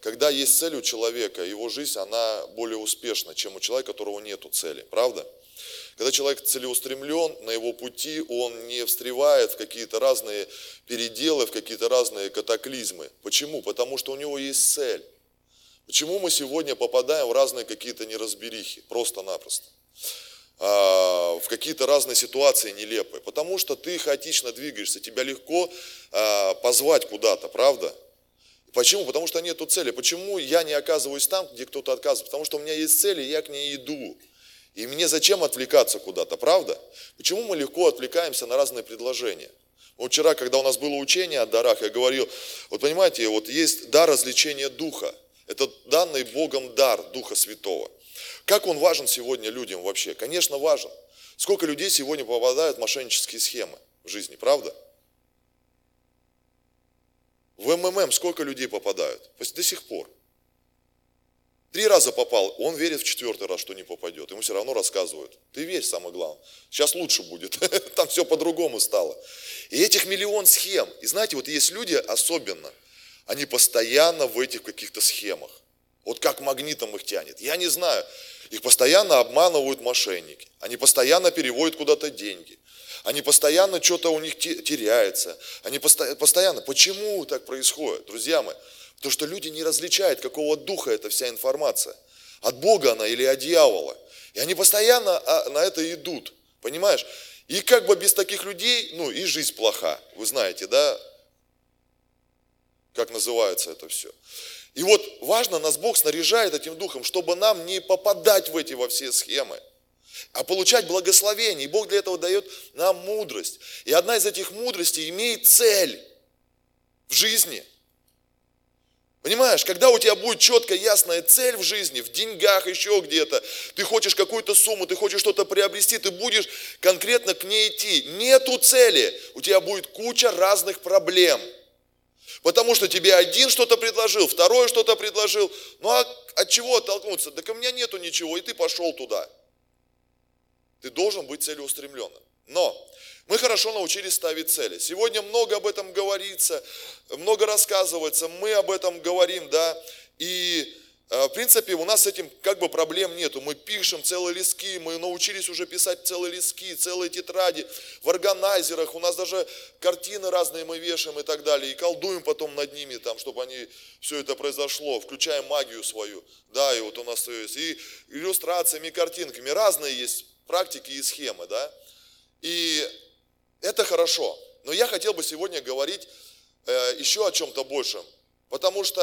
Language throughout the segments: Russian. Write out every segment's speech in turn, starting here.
когда есть цель у человека, его жизнь, она более успешна, чем у человека, у которого нету цели. Правда? Когда человек целеустремлен, на его пути он не встревает в какие-то разные переделы, в какие-то разные катаклизмы. Почему? Потому что у него есть цель. Почему мы сегодня попадаем в разные какие-то неразберихи, просто-напросто? А, в какие-то разные ситуации нелепые. Потому что ты хаотично двигаешься, тебя легко а, позвать куда-то, правда? Почему? Потому что нету цели. Почему я не оказываюсь там, где кто-то отказывает? Потому что у меня есть цель, и я к ней иду. И мне зачем отвлекаться куда-то, правда? Почему мы легко отвлекаемся на разные предложения? Вот вчера, когда у нас было учение о дарах, я говорил, вот понимаете, вот есть дар развлечения духа. Это данный Богом дар Духа Святого. Как он важен сегодня людям вообще? Конечно, важен. Сколько людей сегодня попадают в мошеннические схемы в жизни, правда? В МММ сколько людей попадают? До сих пор. Три раза попал, он верит в четвертый раз, что не попадет. Ему все равно рассказывают. Ты верь, самое главное. Сейчас лучше будет. Там все по-другому стало. И этих миллион схем. И знаете, вот есть люди особенно, они постоянно в этих каких-то схемах. Вот как магнитом их тянет. Я не знаю. Их постоянно обманывают мошенники. Они постоянно переводят куда-то деньги. Они постоянно что-то у них теряется. Они постоянно. Почему так происходит, друзья мои? Потому что люди не различают, какого духа эта вся информация. От Бога она или от дьявола. И они постоянно а, на это идут. Понимаешь? И как бы без таких людей, ну и жизнь плоха. Вы знаете, да? Как называется это все. И вот важно, нас Бог снаряжает этим духом, чтобы нам не попадать в эти во все схемы, а получать благословение. И Бог для этого дает нам мудрость. И одна из этих мудростей имеет цель в жизни – Понимаешь, когда у тебя будет четкая, ясная цель в жизни, в деньгах, еще где-то, ты хочешь какую-то сумму, ты хочешь что-то приобрести, ты будешь конкретно к ней идти. Нету цели, у тебя будет куча разных проблем. Потому что тебе один что-то предложил, второй что-то предложил. Ну а от чего оттолкнуться? Так у меня нету ничего, и ты пошел туда. Ты должен быть целеустремленным. Но мы хорошо научились ставить цели. Сегодня много об этом говорится, много рассказывается, мы об этом говорим, да, и э, в принципе, у нас с этим как бы проблем нету. Мы пишем целые листки, мы научились уже писать целые листки, целые тетради в органайзерах. У нас даже картины разные мы вешаем и так далее. И колдуем потом над ними, там, чтобы они, все это произошло, включаем магию свою. Да, и вот у нас есть и иллюстрациями, и картинками. Разные есть практики и схемы, да. И это хорошо. Но я хотел бы сегодня говорить э, еще о чем-то большем. Потому что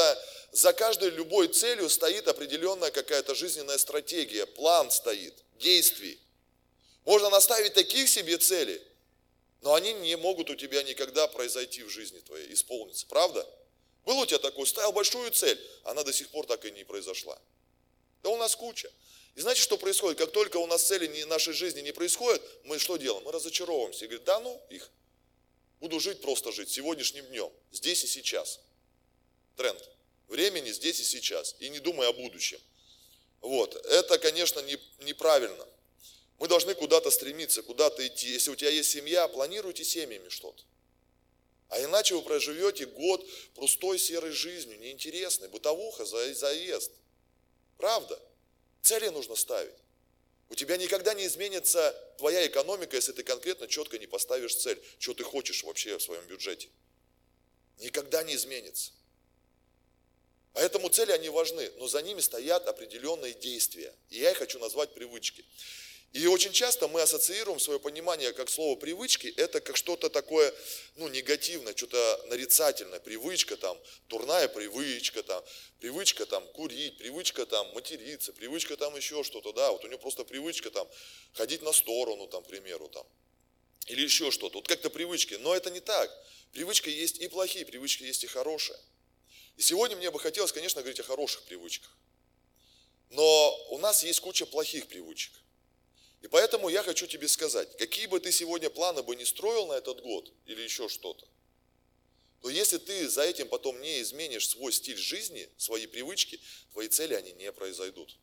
за каждой любой целью стоит определенная какая-то жизненная стратегия, план стоит, действий. Можно наставить таких себе цели, но они не могут у тебя никогда произойти в жизни твоей, исполниться. Правда? Был у тебя такой, ставил большую цель, она до сих пор так и не произошла. Да у нас куча. И знаете, что происходит? Как только у нас цели нашей жизни не происходят, мы что делаем? Мы разочаровываемся и говорим, да ну их, буду жить, просто жить сегодняшним днем, здесь и сейчас. Тренд. Времени здесь и сейчас. И не думай о будущем. Вот. Это, конечно, не, неправильно. Мы должны куда-то стремиться, куда-то идти. Если у тебя есть семья, планируйте семьями что-то. А иначе вы проживете год простой серой жизнью, неинтересной, бытовуха, заезд. Правда? Цели нужно ставить. У тебя никогда не изменится твоя экономика, если ты конкретно четко не поставишь цель, что ты хочешь вообще в своем бюджете. Никогда не изменится. Поэтому цели, они важны, но за ними стоят определенные действия. И я их хочу назвать привычки. И очень часто мы ассоциируем свое понимание как слово привычки, это как что-то такое, ну, негативное, что-то нарицательное, привычка там, дурная привычка там, привычка там курить, привычка там материться, привычка там еще что-то, да, вот у него просто привычка там ходить на сторону, там, к примеру, там, или еще что-то, вот как-то привычки, но это не так. Привычка есть и плохие, привычки есть и хорошие. И сегодня мне бы хотелось, конечно, говорить о хороших привычках. Но у нас есть куча плохих привычек. И поэтому я хочу тебе сказать, какие бы ты сегодня планы бы не строил на этот год или еще что-то, то если ты за этим потом не изменишь свой стиль жизни, свои привычки, твои цели, они не произойдут.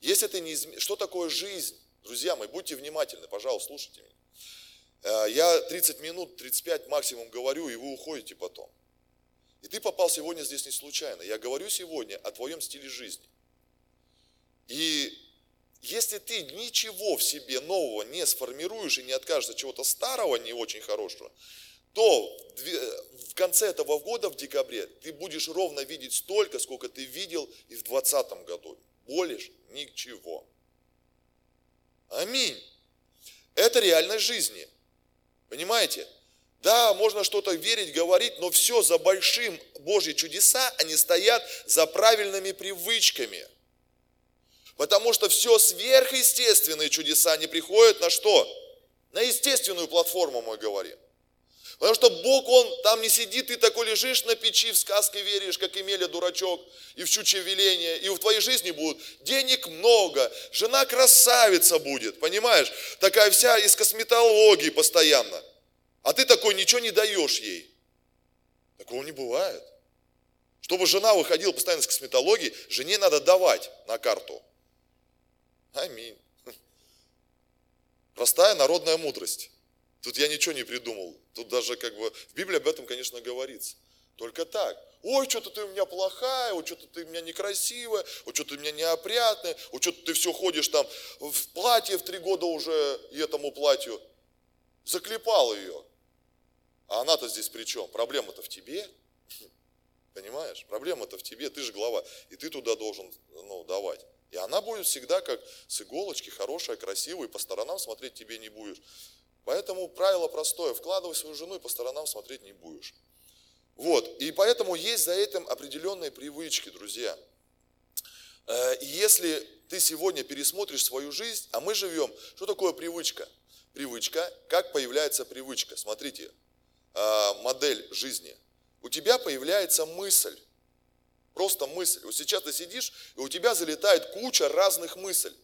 Если ты не изменишь... Что такое жизнь? Друзья мои, будьте внимательны, пожалуйста, слушайте меня. Э, я 30 минут, 35 максимум говорю, и вы уходите потом. И ты попал сегодня здесь не случайно. Я говорю сегодня о твоем стиле жизни. И если ты ничего в себе нового не сформируешь и не откажешься от чего-то старого, не очень хорошего, то в конце этого года, в декабре, ты будешь ровно видеть столько, сколько ты видел и в 2020 году. Болишь ничего. Аминь. Это реальность жизни. Понимаете? Да, можно что-то верить, говорить, но все за большим Божьи чудеса, они стоят за правильными привычками. Потому что все сверхъестественные чудеса, они приходят на что? На естественную платформу мы говорим. Потому что Бог, Он там не сидит, ты такой лежишь на печи, в сказке веришь, как Емеля дурачок, и в чуче веление, и в твоей жизни будут денег много, жена красавица будет, понимаешь? Такая вся из косметологии постоянно. А ты такой ничего не даешь ей. Такого не бывает. Чтобы жена выходила постоянно из косметологии, жене надо давать на карту. Аминь. Простая народная мудрость. Тут я ничего не придумал. Тут даже как бы в Библии об этом, конечно, говорится. Только так. Ой, что-то ты у меня плохая, ой, что-то ты у меня некрасивая, ой, что-то ты у меня неопрятная, ой, что-то ты все ходишь там в платье в три года уже и этому платью. Заклепал ее. А она-то здесь при чем? Проблема-то в тебе. Понимаешь? Проблема-то в тебе, ты же глава. И ты туда должен ну, давать. И она будет всегда как с иголочки, хорошая, красивая, и по сторонам смотреть тебе не будешь. Поэтому правило простое, вкладывай свою жену и по сторонам смотреть не будешь. Вот, и поэтому есть за этим определенные привычки, друзья. Э, и если ты сегодня пересмотришь свою жизнь, а мы живем, что такое привычка? Привычка, как появляется привычка? Смотрите, э, модель жизни. У тебя появляется мысль, просто мысль. Вот сейчас ты сидишь, и у тебя залетает куча разных мыслей.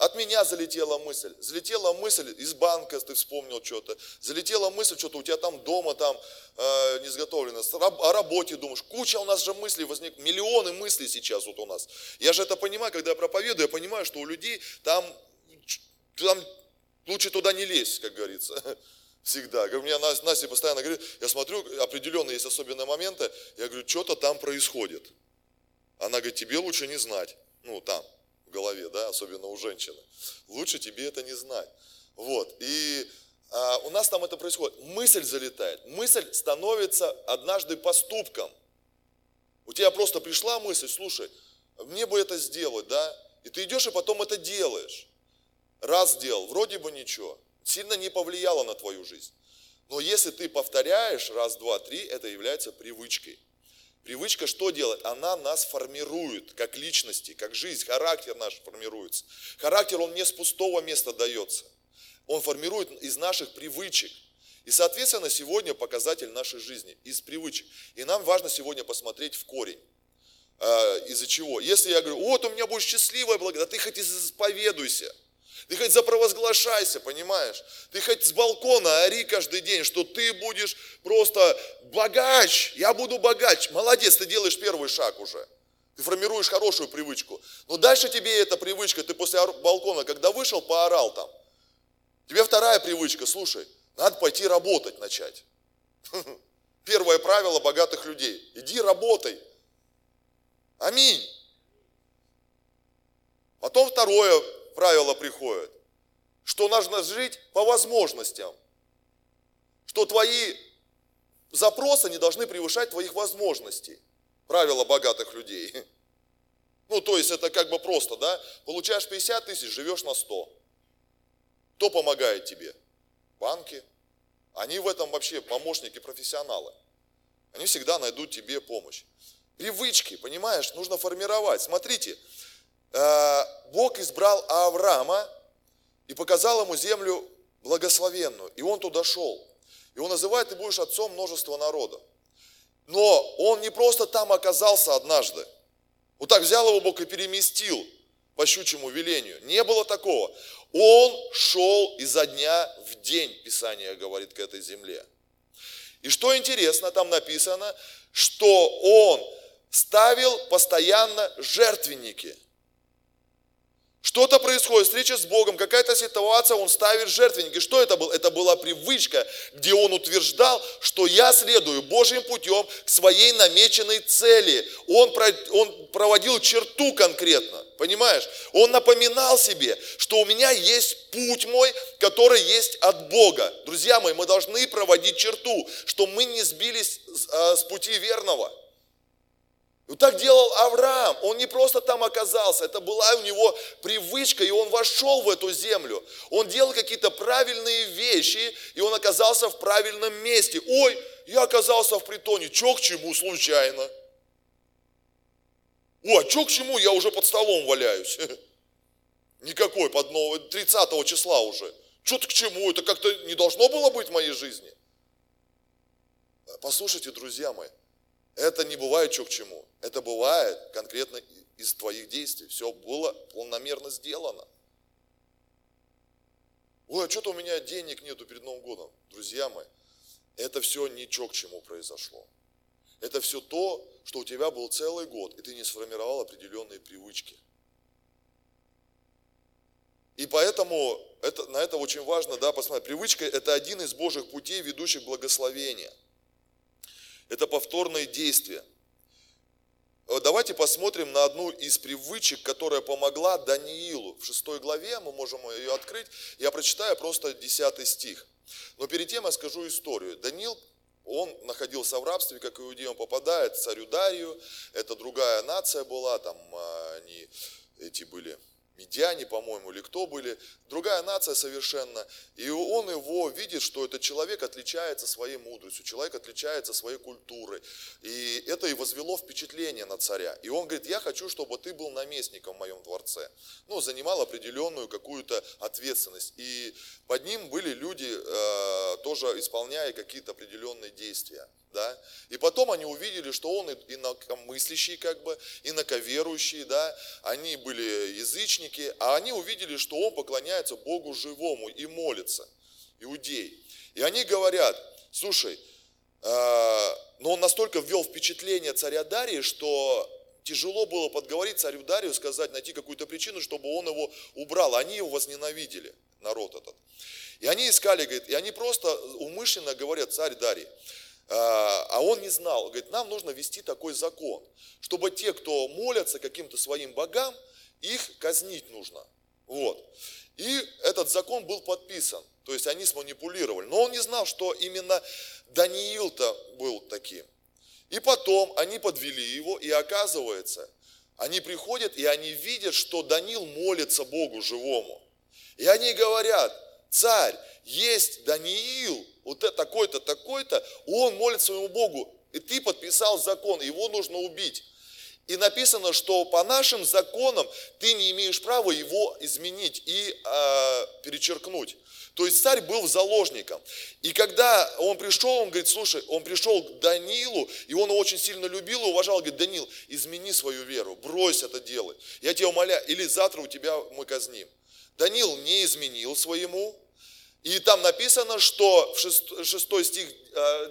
От меня залетела мысль, залетела мысль из банка, ты вспомнил что-то, залетела мысль, что-то у тебя там дома там э, не сготовлено, о работе думаешь, куча у нас же мыслей возник, миллионы мыслей сейчас вот у нас. Я же это понимаю, когда я проповедую, я понимаю, что у людей там, там лучше туда не лезть, как говорится, всегда. У меня Настя постоянно говорит, я смотрю, определенно есть особенные моменты, я говорю, что-то там происходит. Она говорит, тебе лучше не знать, ну там в голове, да, особенно у женщины. Лучше тебе это не знать. Вот, и а, у нас там это происходит. Мысль залетает, мысль становится однажды поступком. У тебя просто пришла мысль, слушай, мне бы это сделать, да, и ты идешь и потом это делаешь. Раз сделал, вроде бы ничего, сильно не повлияло на твою жизнь. Но если ты повторяешь раз, два, три, это является привычкой. Привычка что делает? Она нас формирует, как личности, как жизнь, характер наш формируется. Характер, он не с пустого места дается. Он формирует из наших привычек. И, соответственно, сегодня показатель нашей жизни из привычек. И нам важно сегодня посмотреть в корень. А, из-за чего? Если я говорю, вот у меня будет счастливая благодать, да ты хоть исповедуйся. Ты хоть запровозглашайся, понимаешь? Ты хоть с балкона ори каждый день, что ты будешь просто богач, я буду богач. Молодец, ты делаешь первый шаг уже. Ты формируешь хорошую привычку. Но дальше тебе эта привычка, ты после балкона, когда вышел, поорал там. Тебе вторая привычка, слушай, надо пойти работать начать. Первое правило богатых людей. Иди работай. Аминь. Потом второе правило приходит, что нужно жить по возможностям, что твои запросы не должны превышать твоих возможностей. Правило богатых людей. Ну, то есть это как бы просто, да? Получаешь 50 тысяч, живешь на 100. Кто помогает тебе? Банки. Они в этом вообще помощники, профессионалы. Они всегда найдут тебе помощь. Привычки, понимаешь, нужно формировать. Смотрите, Бог избрал Авраама и показал ему землю благословенную. И он туда шел. И он называет, ты будешь отцом множества народа. Но он не просто там оказался однажды. Вот так взял его Бог и переместил по щучьему велению. Не было такого. Он шел изо дня в день, Писание говорит, к этой земле. И что интересно, там написано, что он ставил постоянно жертвенники – Что-то происходит, встреча с Богом, какая-то ситуация, он ставит жертвенник. И что это было? Это была привычка, где он утверждал, что я следую Божьим путем к своей намеченной цели. Он, он проводил черту конкретно, понимаешь? Он напоминал себе, что у меня есть путь мой, который есть от Бога. Друзья мои, мы должны проводить черту, что мы не сбились а, с пути верного. Вот так делал Авраам. Он не просто там оказался, это была у него привычка, и он вошел в эту землю. Он делал какие-то правильные вещи, и он оказался в правильном месте. Ой, я оказался в притоне, чё к чему случайно? О, а чё к чему, я уже под столом валяюсь. Никакой, под 30 числа уже. Что-то к чему, это как-то не должно было быть в моей жизни. Послушайте, друзья мои, это не бывает что к чему. Это бывает конкретно из твоих действий. Все было планомерно сделано. Ой, а что-то у меня денег нету перед Новым годом. Друзья мои, это все ничего к чему произошло. Это все то, что у тебя был целый год, и ты не сформировал определенные привычки. И поэтому это, на это очень важно да, посмотреть. Привычка – это один из Божьих путей, ведущих благословения. Это повторные действия. Э, давайте посмотрим на одну из привычек, которая помогла Даниилу. В шестой главе мы можем ее открыть. Я прочитаю просто 10 стих. Но перед тем я скажу историю. Даниил, он находился в рабстве, как иудей, он попадает царю Дарию. Это другая нация была, там а, они эти были медиане, по-моему, или кто были, другая нация совершенно. И он его видит, что этот человек отличается своей мудростью, человек отличается своей культурой. И это и возвело впечатление на царя. И он говорит, я хочу, чтобы ты был наместником в моем дворце. Ну, занимал определенную какую-то ответственность. И под ним были люди, э, тоже исполняя какие-то определенные действия да, и потом они увидели, что он инакомыслящий, как бы, инаковерующий, да, они были язычники, а они увидели, что он поклоняется Богу живому и молится, иудей. И они говорят, слушай, э, но он настолько ввел впечатление царя Дарии, что тяжело было подговорить царю Дарию, сказать, найти какую-то причину, чтобы он его убрал. Они его возненавидели, народ этот. И они искали, говорит, и они просто умышленно говорят, царь Дарий, а, а он не знал. Говорит, нам нужно вести такой закон, чтобы те, кто молятся каким-то своим богам, их казнить нужно. Вот. И этот закон был подписан. То есть они сманипулировали. Но он не знал, что именно Даниил-то был таким. И потом они подвели его, и оказывается, они приходят, и они видят, что Даниил молится Богу живому. И они говорят, царь, есть Даниил, вот такой-то, такой-то, он молит своему Богу, и ты подписал закон, его нужно убить. И написано, что по нашим законам ты не имеешь права его изменить и э, перечеркнуть. То есть царь был заложником. И когда он пришел, он говорит, слушай, он пришел к Данилу, и он его очень сильно любил и уважал, говорит, Данил, измени свою веру, брось это делать. Я тебя умоляю, или завтра у тебя мы казним. Данил не изменил своему и там написано, что в 6 стих,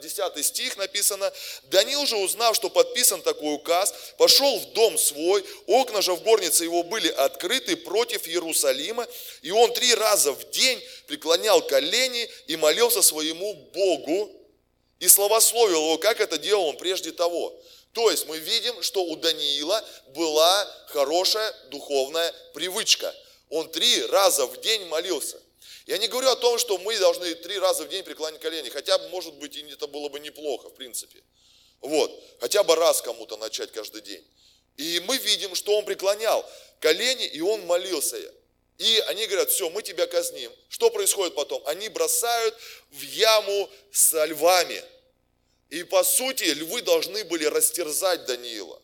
10 э, стих написано, Данил же, узнав, что подписан такой указ, пошел в дом свой, окна же в горнице его были открыты против Иерусалима, и он три раза в день преклонял колени и молился своему Богу, и славословил его, как это делал он прежде того. То есть мы видим, что у Даниила была хорошая духовная привычка. Он три раза в день молился. Я не говорю о том, что мы должны три раза в день преклонять колени, хотя может быть, и это было бы неплохо, в принципе. Вот, хотя бы раз кому-то начать каждый день. И мы видим, что он преклонял колени, и он молился. И они говорят, все, мы тебя казним. Что происходит потом? Они бросают в яму со львами. И по сути, львы должны были растерзать Даниила.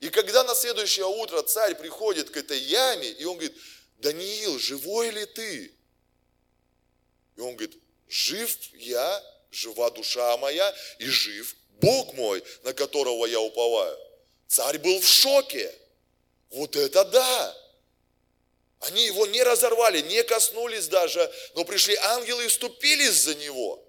И когда на следующее утро царь приходит к этой яме, и он говорит, Даниил, живой ли ты? И он говорит, жив я, жива душа моя, и жив Бог мой, на которого я уповаю. Царь был в шоке. Вот это да! Они его не разорвали, не коснулись даже, но пришли ангелы и вступились за него.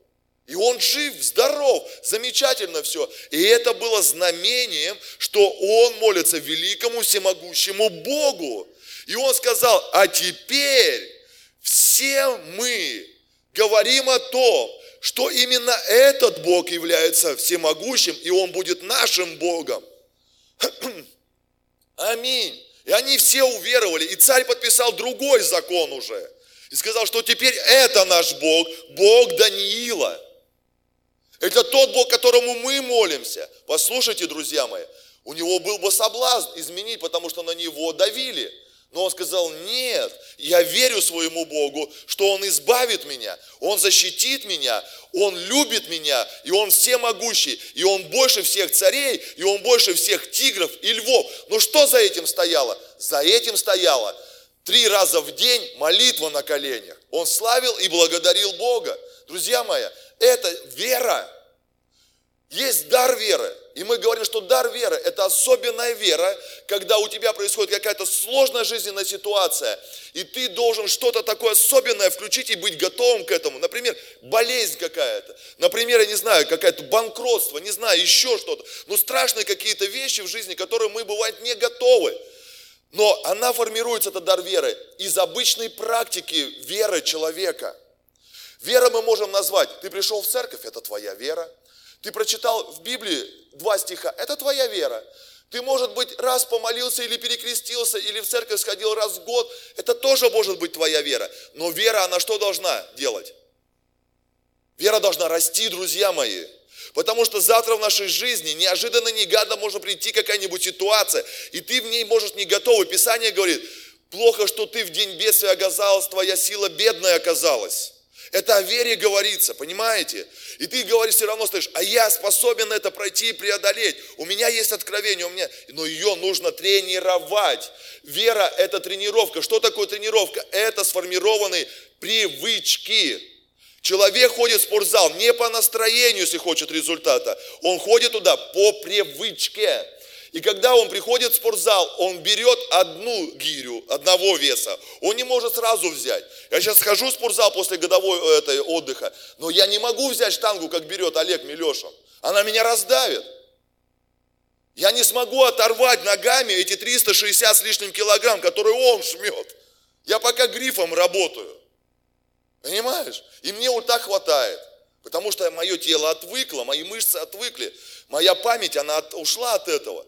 И он жив, здоров, замечательно все. И это было знамением, что он молится великому всемогущему Богу. И он сказал, а теперь все мы говорим о том, что именно этот Бог является всемогущим, и Он будет нашим Богом. Аминь. И они все уверовали, и царь подписал другой закон уже. И сказал, что теперь это наш Бог, Бог Даниила. Это тот Бог, которому мы молимся. Послушайте, друзья мои, у него был бы соблазн изменить, потому что на него давили. Но он сказал, нет, я верю своему Богу, что Он избавит меня, Он защитит меня, Он любит меня, и Он всемогущий, и Он больше всех царей, и Он больше всех тигров и львов. Но что за этим стояло? За этим стояло три раза в день молитва на коленях. Он славил и благодарил Бога. Друзья мои, это вера. Есть дар веры. И мы говорим, что дар веры – это особенная вера, когда у тебя происходит какая-то сложная жизненная ситуация, и ты должен что-то такое особенное включить и быть готовым к этому. Например, болезнь какая-то. Например, я не знаю, какое-то банкротство, не знаю, еще что-то. Ну, страшные какие-то вещи в жизни, которые мы, бывает, не готовы. Но она формируется, это дар веры, из обычной практики веры человека. Вера мы можем назвать, ты пришел в церковь, это твоя вера. Ты прочитал в Библии два стиха, это твоя вера. Ты, может быть, раз помолился или перекрестился, или в церковь сходил раз в год, это тоже может быть твоя вера. Но вера, она что должна делать? Вера должна расти, друзья мои. Потому что завтра в нашей жизни неожиданно, негадно может прийти какая-нибудь ситуация, и ты в ней можешь не готовый. Писание говорит, плохо, что ты в день бедствия оказалась, твоя сила бедная оказалась. Это о вере говорится, понимаете? И ты говоришь, все равно стоишь, а я способен это пройти и преодолеть. У меня есть откровение, у меня, но ее нужно тренировать. Вера – это тренировка. Что такое тренировка? Это сформированные привычки. Человек ходит в спортзал не по настроению, если хочет результата. Он ходит туда по привычке. И когда он приходит в спортзал, он берет одну гирю, одного веса. Он не может сразу взять. Я сейчас хожу в спортзал после годовой э, этой отдыха, но я не могу взять штангу, как берет Олег Милешин. Она меня раздавит. Я не смогу оторвать ногами эти 360 с лишним килограмм, которые он жмет. Я пока грифом работаю. Понимаешь? И мне вот так хватает. Потому что мое тело отвыкло, мои мышцы отвыкли. Моя память, она ушла от этого.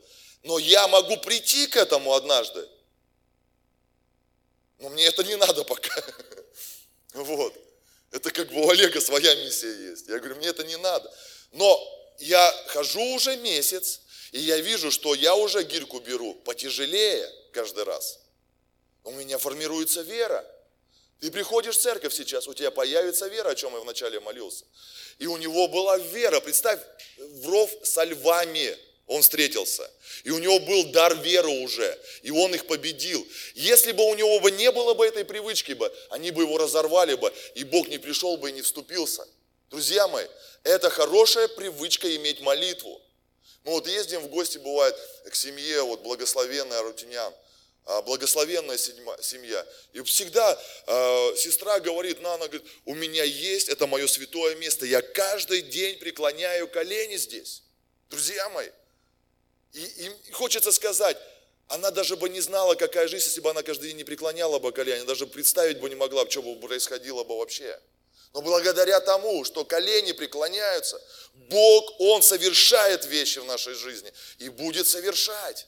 Но я могу прийти к этому однажды. Но мне это не надо пока. Вот. Это как бы у Олега своя миссия есть. Я говорю, мне это не надо. Но я хожу уже месяц, и я вижу, что я уже гирьку беру потяжелее каждый раз. У меня формируется вера. Ты приходишь в церковь сейчас, у тебя появится вера, о чем я вначале молился. И у него была вера. Представь, в ров со львами он встретился. И у него был дар веры уже. И он их победил. Если бы у него бы не было бы этой привычки бы, они бы его разорвали бы, и Бог не пришел бы и не вступился. Друзья мои, это хорошая привычка иметь молитву. Мы вот ездим в гости, бывает, к семье, вот благословенная Рутинян, а, благословенная семья. И всегда э, сестра говорит, на, она говорит, у меня есть, это мое святое место, я каждый день преклоняю колени здесь. Друзья мои, и, и хочется сказать, она даже бы не знала, какая жизнь, если бы она каждый день не преклоняла бы колени, даже представить бы не могла, что бы происходило бы вообще. Но благодаря тому, что колени преклоняются, Бог, Он совершает вещи в нашей жизни и будет совершать.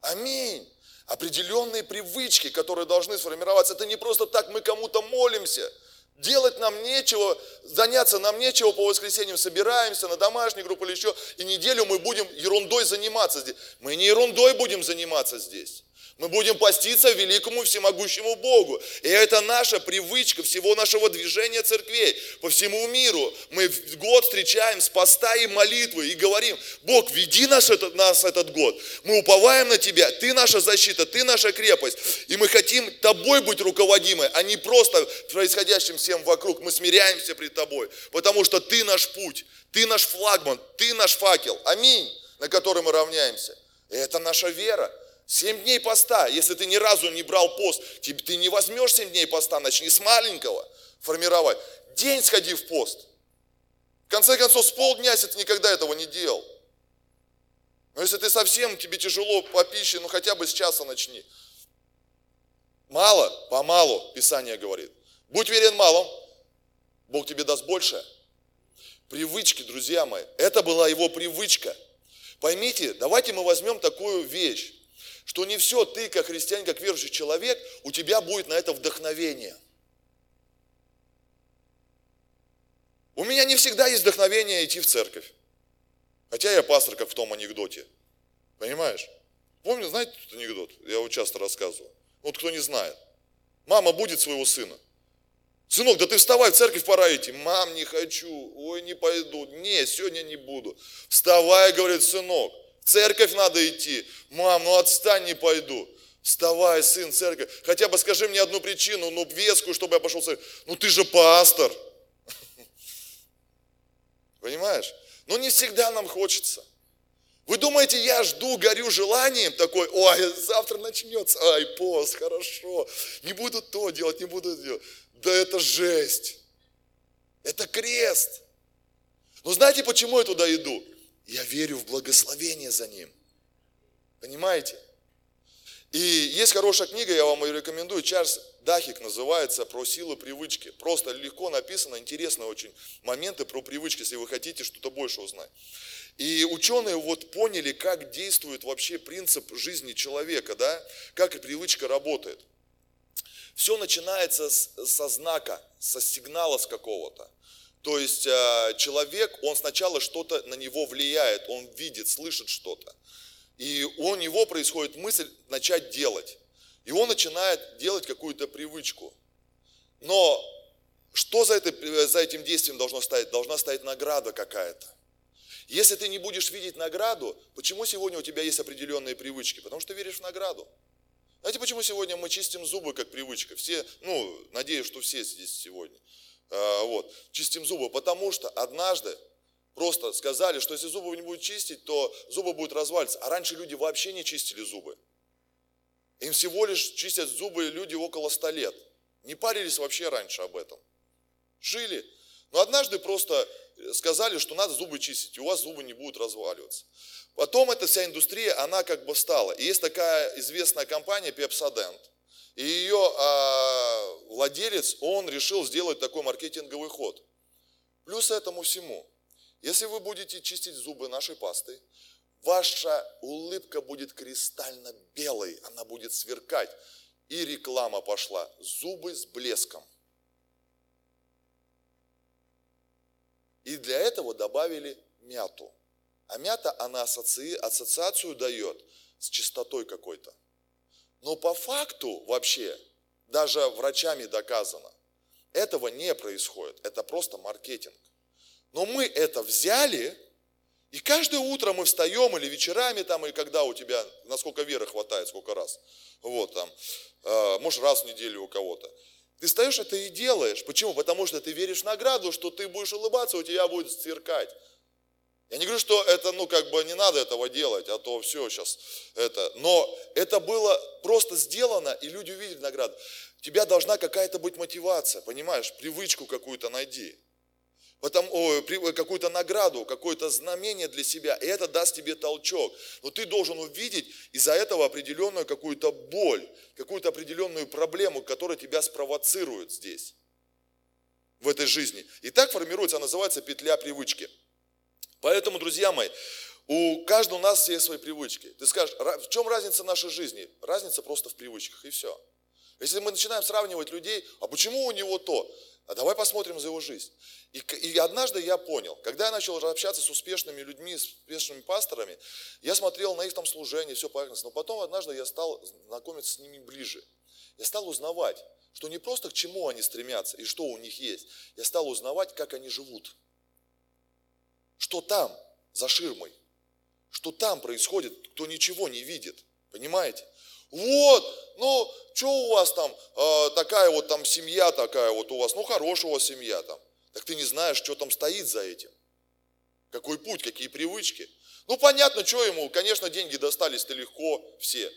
Аминь. Определенные привычки, которые должны сформироваться. Это не просто так мы кому-то молимся – Делать нам нечего, заняться нам нечего, по воскресеньям собираемся на домашнюю группу или еще, и неделю мы будем ерундой заниматься здесь. Мы не ерундой будем заниматься здесь. Мы будем поститься великому всемогущему Богу. И это наша привычка всего нашего движения церквей по всему миру. Мы год встречаем с поста и молитвы и говорим, Бог, веди нас этот, нас этот год. Мы уповаем на Тебя, Ты наша защита, Ты наша крепость. И мы хотим Тобой быть руководимы, а не просто происходящим всем вокруг. Мы смиряемся пред Тобой, потому что Ты наш путь, Ты наш флагман, Ты наш факел. Аминь, на который мы равняемся. И это наша вера. Семь дней поста. Если ты ни разу не брал пост, ты не возьмешь семь дней поста, начни с маленького формировать. День сходи в пост. В конце концов, с полдня, если ты никогда этого не делал. Но если ты совсем, тебе тяжело по пище, ну хотя бы с часа начни. Мало, помалу, Писание говорит. Будь верен малом, Бог тебе даст больше. Привычки, друзья мои, это была его привычка. Поймите, давайте мы возьмем такую вещь, что не все ты, как христианин, как верующий человек, у тебя будет на это вдохновение. У меня не всегда есть вдохновение идти в церковь. Хотя я пастор, как в том анекдоте. Понимаешь? Помню, знаете этот анекдот? Я его часто рассказываю. Вот кто не знает. Мама будет своего сына. Сынок, да ты вставай, в церковь пора идти. Мам, не хочу. Ой, не пойду. Не, сегодня не буду. Вставай, говорит сынок. Церковь надо идти. Мам, ну отстань, не пойду. Вставай, сын, церковь. Хотя бы скажи мне одну причину, ну вескую, чтобы я пошел в церковь. Ну ты же пастор. Понимаешь? Но не всегда нам хочется. Вы думаете, я жду, горю желанием такой, ой, завтра начнется, ай, пост, хорошо, не буду то делать, не буду это делать. Да это жесть, это крест. Но знаете, почему я туда иду? Я верю в благословение за ним. Понимаете? И есть хорошая книга, я вам ее рекомендую, Чарльз Дахик называется «Про силу привычки». Просто легко написано, интересные очень моменты про привычки, если вы хотите что-то больше узнать. И ученые вот поняли, как действует вообще принцип жизни человека, да, как привычка работает. Все начинается с, со знака, со сигнала с какого-то. То есть э, человек, он сначала что-то на него влияет, он видит, слышит что-то. И у него происходит мысль начать делать. И он начинает делать какую-то привычку. Но что за, это, за этим действием должно стоять? Должна стоять награда какая-то. Если ты не будешь видеть награду, почему сегодня у тебя есть определенные привычки? Потому что веришь в награду. Знаете, почему сегодня мы чистим зубы как привычка? Все, ну, надеюсь, что все здесь сегодня. А, вот, чистим зубы, потому что однажды Просто сказали, что если зубы не будут чистить, то зубы будут разваливаться. А раньше люди вообще не чистили зубы. Им всего лишь чистят зубы люди около 100 лет. Не парились вообще раньше об этом. Жили. Но однажды просто сказали, что надо зубы чистить, и у вас зубы не будут разваливаться. Потом эта вся индустрия, она как бы встала. И есть такая известная компания Pepsodent. И ее а, владелец, он решил сделать такой маркетинговый ход. Плюс этому всему – если вы будете чистить зубы нашей пастой, ваша улыбка будет кристально белой, она будет сверкать. И реклама пошла. Зубы с блеском. И для этого добавили мяту. А мята, она ассоци... ассоциацию дает с чистотой какой-то. Но по факту вообще, даже врачами доказано, этого не происходит. Это просто маркетинг. Но мы это взяли, и каждое утро мы встаем, или вечерами там, или когда у тебя, насколько веры хватает, сколько раз, вот там, э, может раз в неделю у кого-то. Ты встаешь это и делаешь. Почему? Потому что ты веришь в награду, что ты будешь улыбаться, у тебя будет сверкать. Я не говорю, что это, ну, как бы не надо этого делать, а то все сейчас это. Но это было просто сделано, и люди увидели награду. У тебя должна какая-то быть мотивация, понимаешь? Привычку какую-то найди какую-то награду, какое-то знамение для себя, и это даст тебе толчок. Но ты должен увидеть из-за этого определенную какую-то боль, какую-то определенную проблему, которая тебя спровоцирует здесь, в этой жизни. И так формируется, она называется петля привычки. Поэтому, друзья мои, у каждого у нас есть свои привычки. Ты скажешь, в чем разница нашей жизни? Разница просто в привычках, и все. Если мы начинаем сравнивать людей, а почему у него то? А давай посмотрим за его жизнь. И, и однажды я понял, когда я начал общаться с успешными людьми, с успешными пасторами, я смотрел на их там служение, все поверхностно. Но потом однажды я стал знакомиться с ними ближе. Я стал узнавать, что не просто к чему они стремятся и что у них есть. Я стал узнавать, как они живут. Что там, за ширмой. Что там происходит, кто ничего не видит. Понимаете? Вот, ну, что у вас там, э, такая вот там семья такая вот у вас, ну, хорошая у вас семья там. Так ты не знаешь, что там стоит за этим. Какой путь, какие привычки. Ну, понятно, что ему, конечно, деньги достались-то легко все.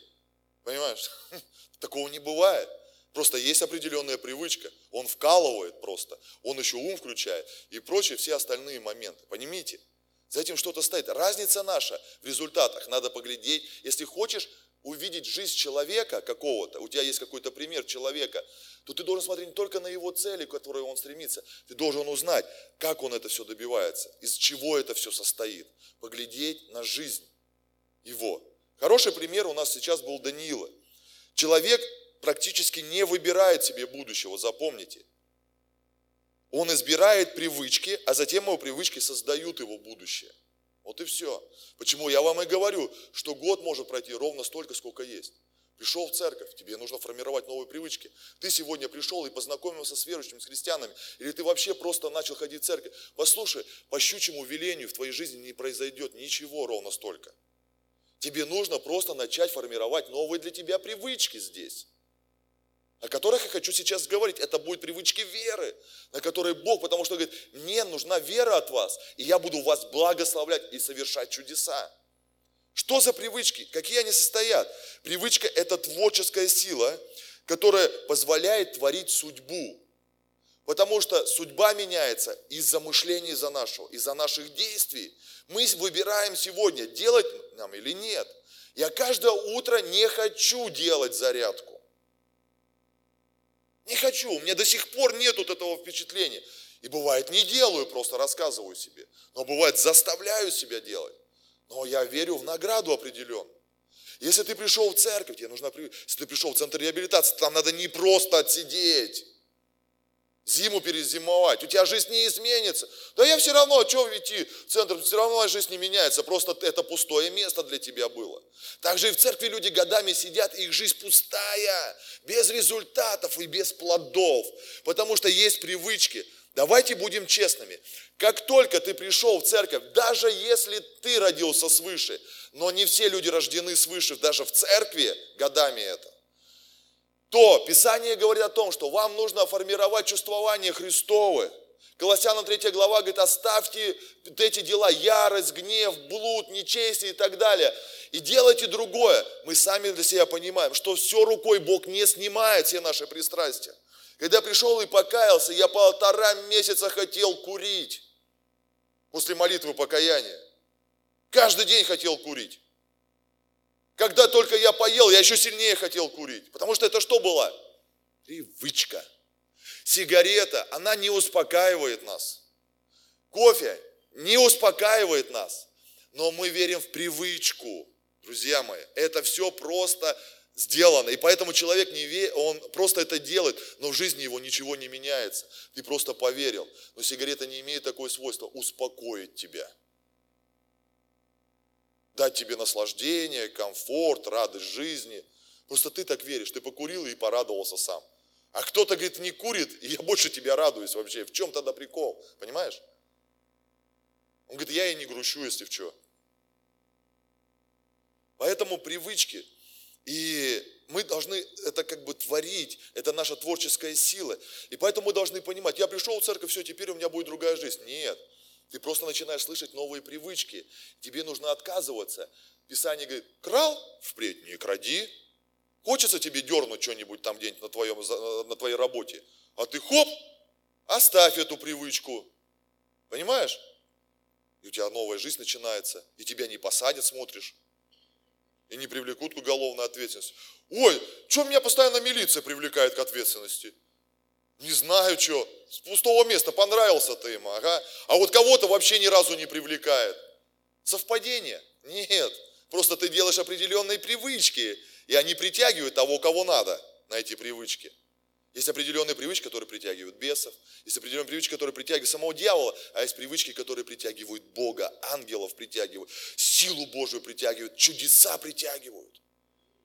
Понимаешь? Такого не бывает. Просто есть определенная привычка. Он вкалывает просто. Он еще ум включает. И прочие все остальные моменты. Понимаете? За этим что-то стоит. Разница наша в результатах. Надо поглядеть. Если хочешь увидеть жизнь человека какого-то, у тебя есть какой-то пример человека, то ты должен смотреть не только на его цели, к которой он стремится, ты должен узнать, как он это все добивается, из чего это все состоит, поглядеть на жизнь его. Хороший пример у нас сейчас был Даниила. Человек практически не выбирает себе будущего, запомните. Он избирает привычки, а затем его привычки создают его будущее. Вот и все. Почему я вам и говорю, что год может пройти ровно столько, сколько есть. Пришел в церковь, тебе нужно формировать новые привычки. Ты сегодня пришел и познакомился с верующими, с христианами, или ты вообще просто начал ходить в церковь. Послушай, по щучьему велению в твоей жизни не произойдет ничего ровно столько. Тебе нужно просто начать формировать новые для тебя привычки здесь о которых я хочу сейчас говорить. Это будут привычки веры, на которые Бог, потому что говорит, мне нужна вера от вас, и я буду вас благословлять и совершать чудеса. Что за привычки? Какие они состоят? Привычка – это творческая сила, которая позволяет творить судьбу. Потому что судьба меняется из-за мышления за нашего, из-за наших действий. Мы выбираем сегодня, делать нам или нет. Я каждое утро не хочу делать зарядку. Не хочу, у меня до сих пор нет вот этого впечатления. И бывает не делаю, просто рассказываю себе. Но бывает заставляю себя делать. Но я верю в награду определенную. Если ты пришел в церковь, тебе нужно, если ты пришел в центр реабилитации, там надо не просто отсидеть зиму перезимовать, у тебя жизнь не изменится. Да я все равно, что идти в центр, все равно моя жизнь не меняется, просто это пустое место для тебя было. Также и в церкви люди годами сидят, их жизнь пустая, без результатов и без плодов, потому что есть привычки. Давайте будем честными. Как только ты пришел в церковь, даже если ты родился свыше, но не все люди рождены свыше, даже в церкви годами это, то Писание говорит о том, что вам нужно формировать чувствование Христовы. Колоссянам 3 глава говорит, оставьте эти дела, ярость, гнев, блуд, нечестие и так далее. И делайте другое. Мы сами для себя понимаем, что все рукой Бог не снимает все наши пристрастия. Когда пришел и покаялся, я полтора месяца хотел курить после молитвы покаяния. Каждый день хотел курить. Когда только я поел, я еще сильнее хотел курить. Потому что это что было? Привычка. Сигарета, она не успокаивает нас. Кофе не успокаивает нас. Но мы верим в привычку, друзья мои. Это все просто сделано. И поэтому человек не ве... он просто это делает, но в жизни его ничего не меняется. Ты просто поверил. Но сигарета не имеет такое свойство успокоить тебя дать тебе наслаждение, комфорт, радость жизни. Просто ты так веришь, ты покурил и порадовался сам. А кто-то, говорит, не курит, и я больше тебя радуюсь вообще. В чем тогда прикол? Понимаешь? Он говорит, я и не грущу, если в что. Поэтому привычки. И мы должны это как бы творить, это наша творческая сила. И поэтому мы должны понимать, я пришел в церковь, все, теперь у меня будет другая жизнь. Нет, ты просто начинаешь слышать новые привычки. Тебе нужно отказываться. Писание говорит, крал, впредь не кради. Хочется тебе дернуть что-нибудь там где-нибудь на, твоем, на твоей работе. А ты хоп, оставь эту привычку. Понимаешь? И у тебя новая жизнь начинается. И тебя не посадят, смотришь. И не привлекут к уголовной ответственности. Ой, что меня постоянно милиция привлекает к ответственности? Не знаю, что. С пустого места понравился ты ему, ага. А вот кого-то вообще ни разу не привлекает. Совпадение? Нет. Просто ты делаешь определенные привычки, и они притягивают того, кого надо на эти привычки. Есть определенные привычки, которые притягивают бесов, есть определенные привычки, которые притягивают самого дьявола, а есть привычки, которые притягивают Бога, ангелов притягивают, силу Божию притягивают, чудеса притягивают.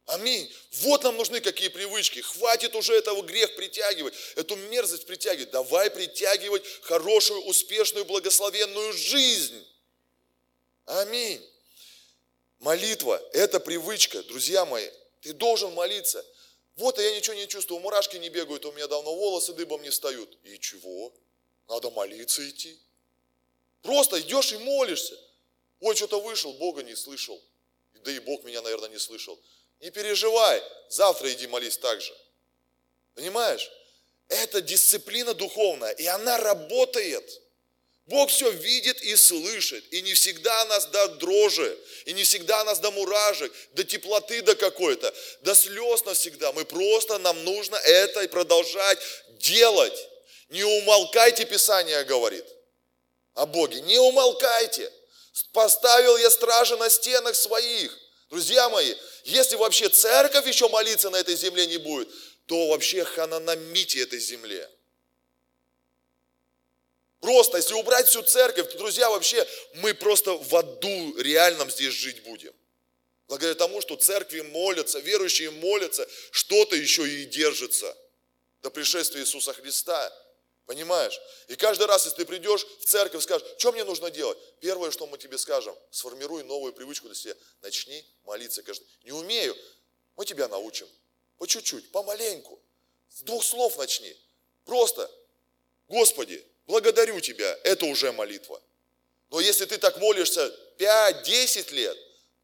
Аминь. Вот нам нужны какие привычки. Хватит уже этого грех притягивать, эту мерзость притягивать. Давай притягивать хорошую, успешную, благословенную жизнь. Аминь. Молитва – это привычка, друзья мои. Ты должен молиться. Вот, а я ничего не чувствую, мурашки не бегают, у меня давно волосы дыбом не встают. И чего? Надо молиться идти. Просто идешь и молишься. Ой, что-то вышел, Бога не слышал. Да и Бог меня, наверное, не слышал. Не переживай, завтра иди молись так же. Понимаешь? Это дисциплина духовная, и она работает. Бог все видит и слышит, и не всегда нас до дрожи, и не всегда нас до муражек, до теплоты до какой-то, до слез навсегда. Мы просто, нам нужно это и продолжать делать. Не умолкайте, Писание говорит о Боге, не умолкайте. Поставил я стражи на стенах своих. Друзья мои, если вообще церковь еще молиться на этой земле не будет, то вообще хананамите этой земле. Просто, если убрать всю церковь, то, друзья, вообще мы просто в аду реальном здесь жить будем. Благодаря тому, что церкви молятся, верующие молятся, что-то еще и держится до пришествия Иисуса Христа. Понимаешь? И каждый раз, если ты придешь в церковь, скажешь, что мне нужно делать? Первое, что мы тебе скажем, сформируй новую привычку для себя. Начни молиться каждый. Не умею, мы тебя научим. По чуть-чуть, помаленьку. С двух слов начни. Просто, Господи, благодарю Тебя, это уже молитва. Но если ты так молишься 5-10 лет,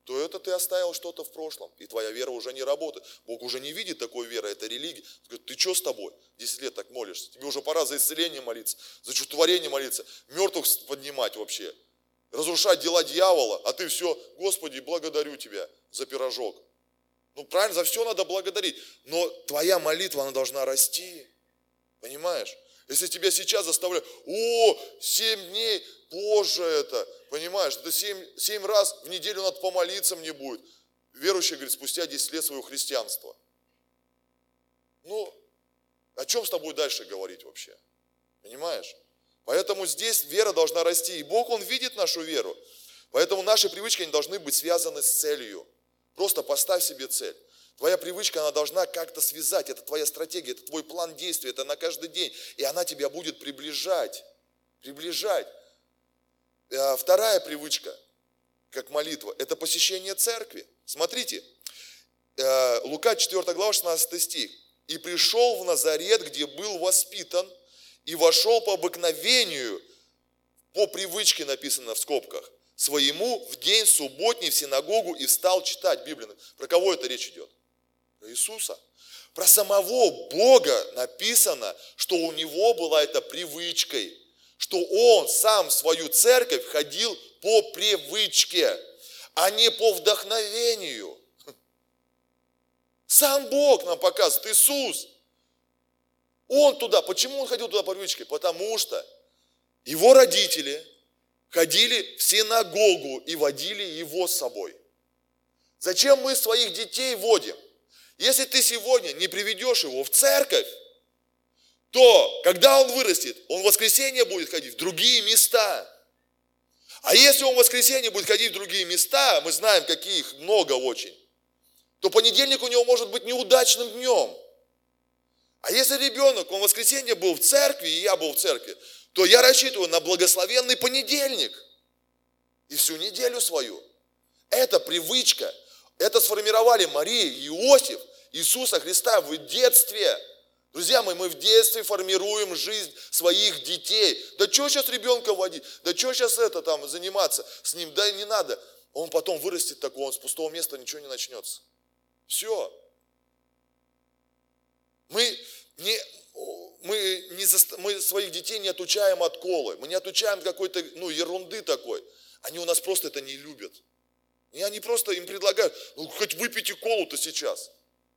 то это ты оставил что-то в прошлом, и твоя вера уже не работает. Бог уже не видит такой веры, это религия. Он говорит, ты что с тобой? 10 лет так молишься, тебе уже пора за исцеление молиться, за чудотворение молиться, мертвых поднимать вообще, разрушать дела дьявола, а ты все, Господи, благодарю Тебя за пирожок. Ну, правильно, за все надо благодарить, но твоя молитва, она должна расти, понимаешь? Если тебя сейчас заставляют, о, семь дней, позже это, понимаешь, это семь, семь раз в неделю надо помолиться мне будет. Верующий говорит, спустя 10 лет своего христианства. Ну, о чем с тобой дальше говорить вообще? Понимаешь? Поэтому здесь вера должна расти. И Бог, Он видит нашу веру. Поэтому наши привычки, они должны быть связаны с целью. Просто поставь себе цель. Твоя привычка, она должна как-то связать, это твоя стратегия, это твой план действия, это на каждый день. И она тебя будет приближать, приближать. Э, вторая привычка, как молитва, это посещение церкви. Смотрите, э, Лука 4 глава 16 стих. «И пришел в Назарет, где был воспитан, и вошел по обыкновению, по привычке написано в скобках, своему в день субботний в синагогу и встал читать Библию. Про кого это речь идет? Про Иисуса. Про самого Бога написано, что у него была эта привычкой, что он сам в свою церковь ходил по привычке, а не по вдохновению. Сам Бог нам показывает, Иисус. Он туда, почему он ходил туда по привычке? Потому что его родители ходили в синагогу и водили его с собой. Зачем мы своих детей водим? Если ты сегодня не приведешь его в церковь, то когда он вырастет, он в воскресенье будет ходить в другие места. А если он в воскресенье будет ходить в другие места, мы знаем, каких их много очень, то понедельник у него может быть неудачным днем. А если ребенок, он в воскресенье был в церкви, и я был в церкви, то я рассчитываю на благословенный понедельник и всю неделю свою. Это привычка, это сформировали Мария Иосиф, Иисуса Христа в детстве. Друзья мои, мы в детстве формируем жизнь своих детей. Да что сейчас ребенка водить? Да что сейчас это там заниматься с ним? Да не надо. Он потом вырастет такой, он с пустого места ничего не начнется. Все. Мы не, мы, не за, мы своих детей не отучаем от колы, мы не отучаем какой-то ну, ерунды такой. Они у нас просто это не любят. И они просто им предлагают, ну хоть выпейте колу-то сейчас.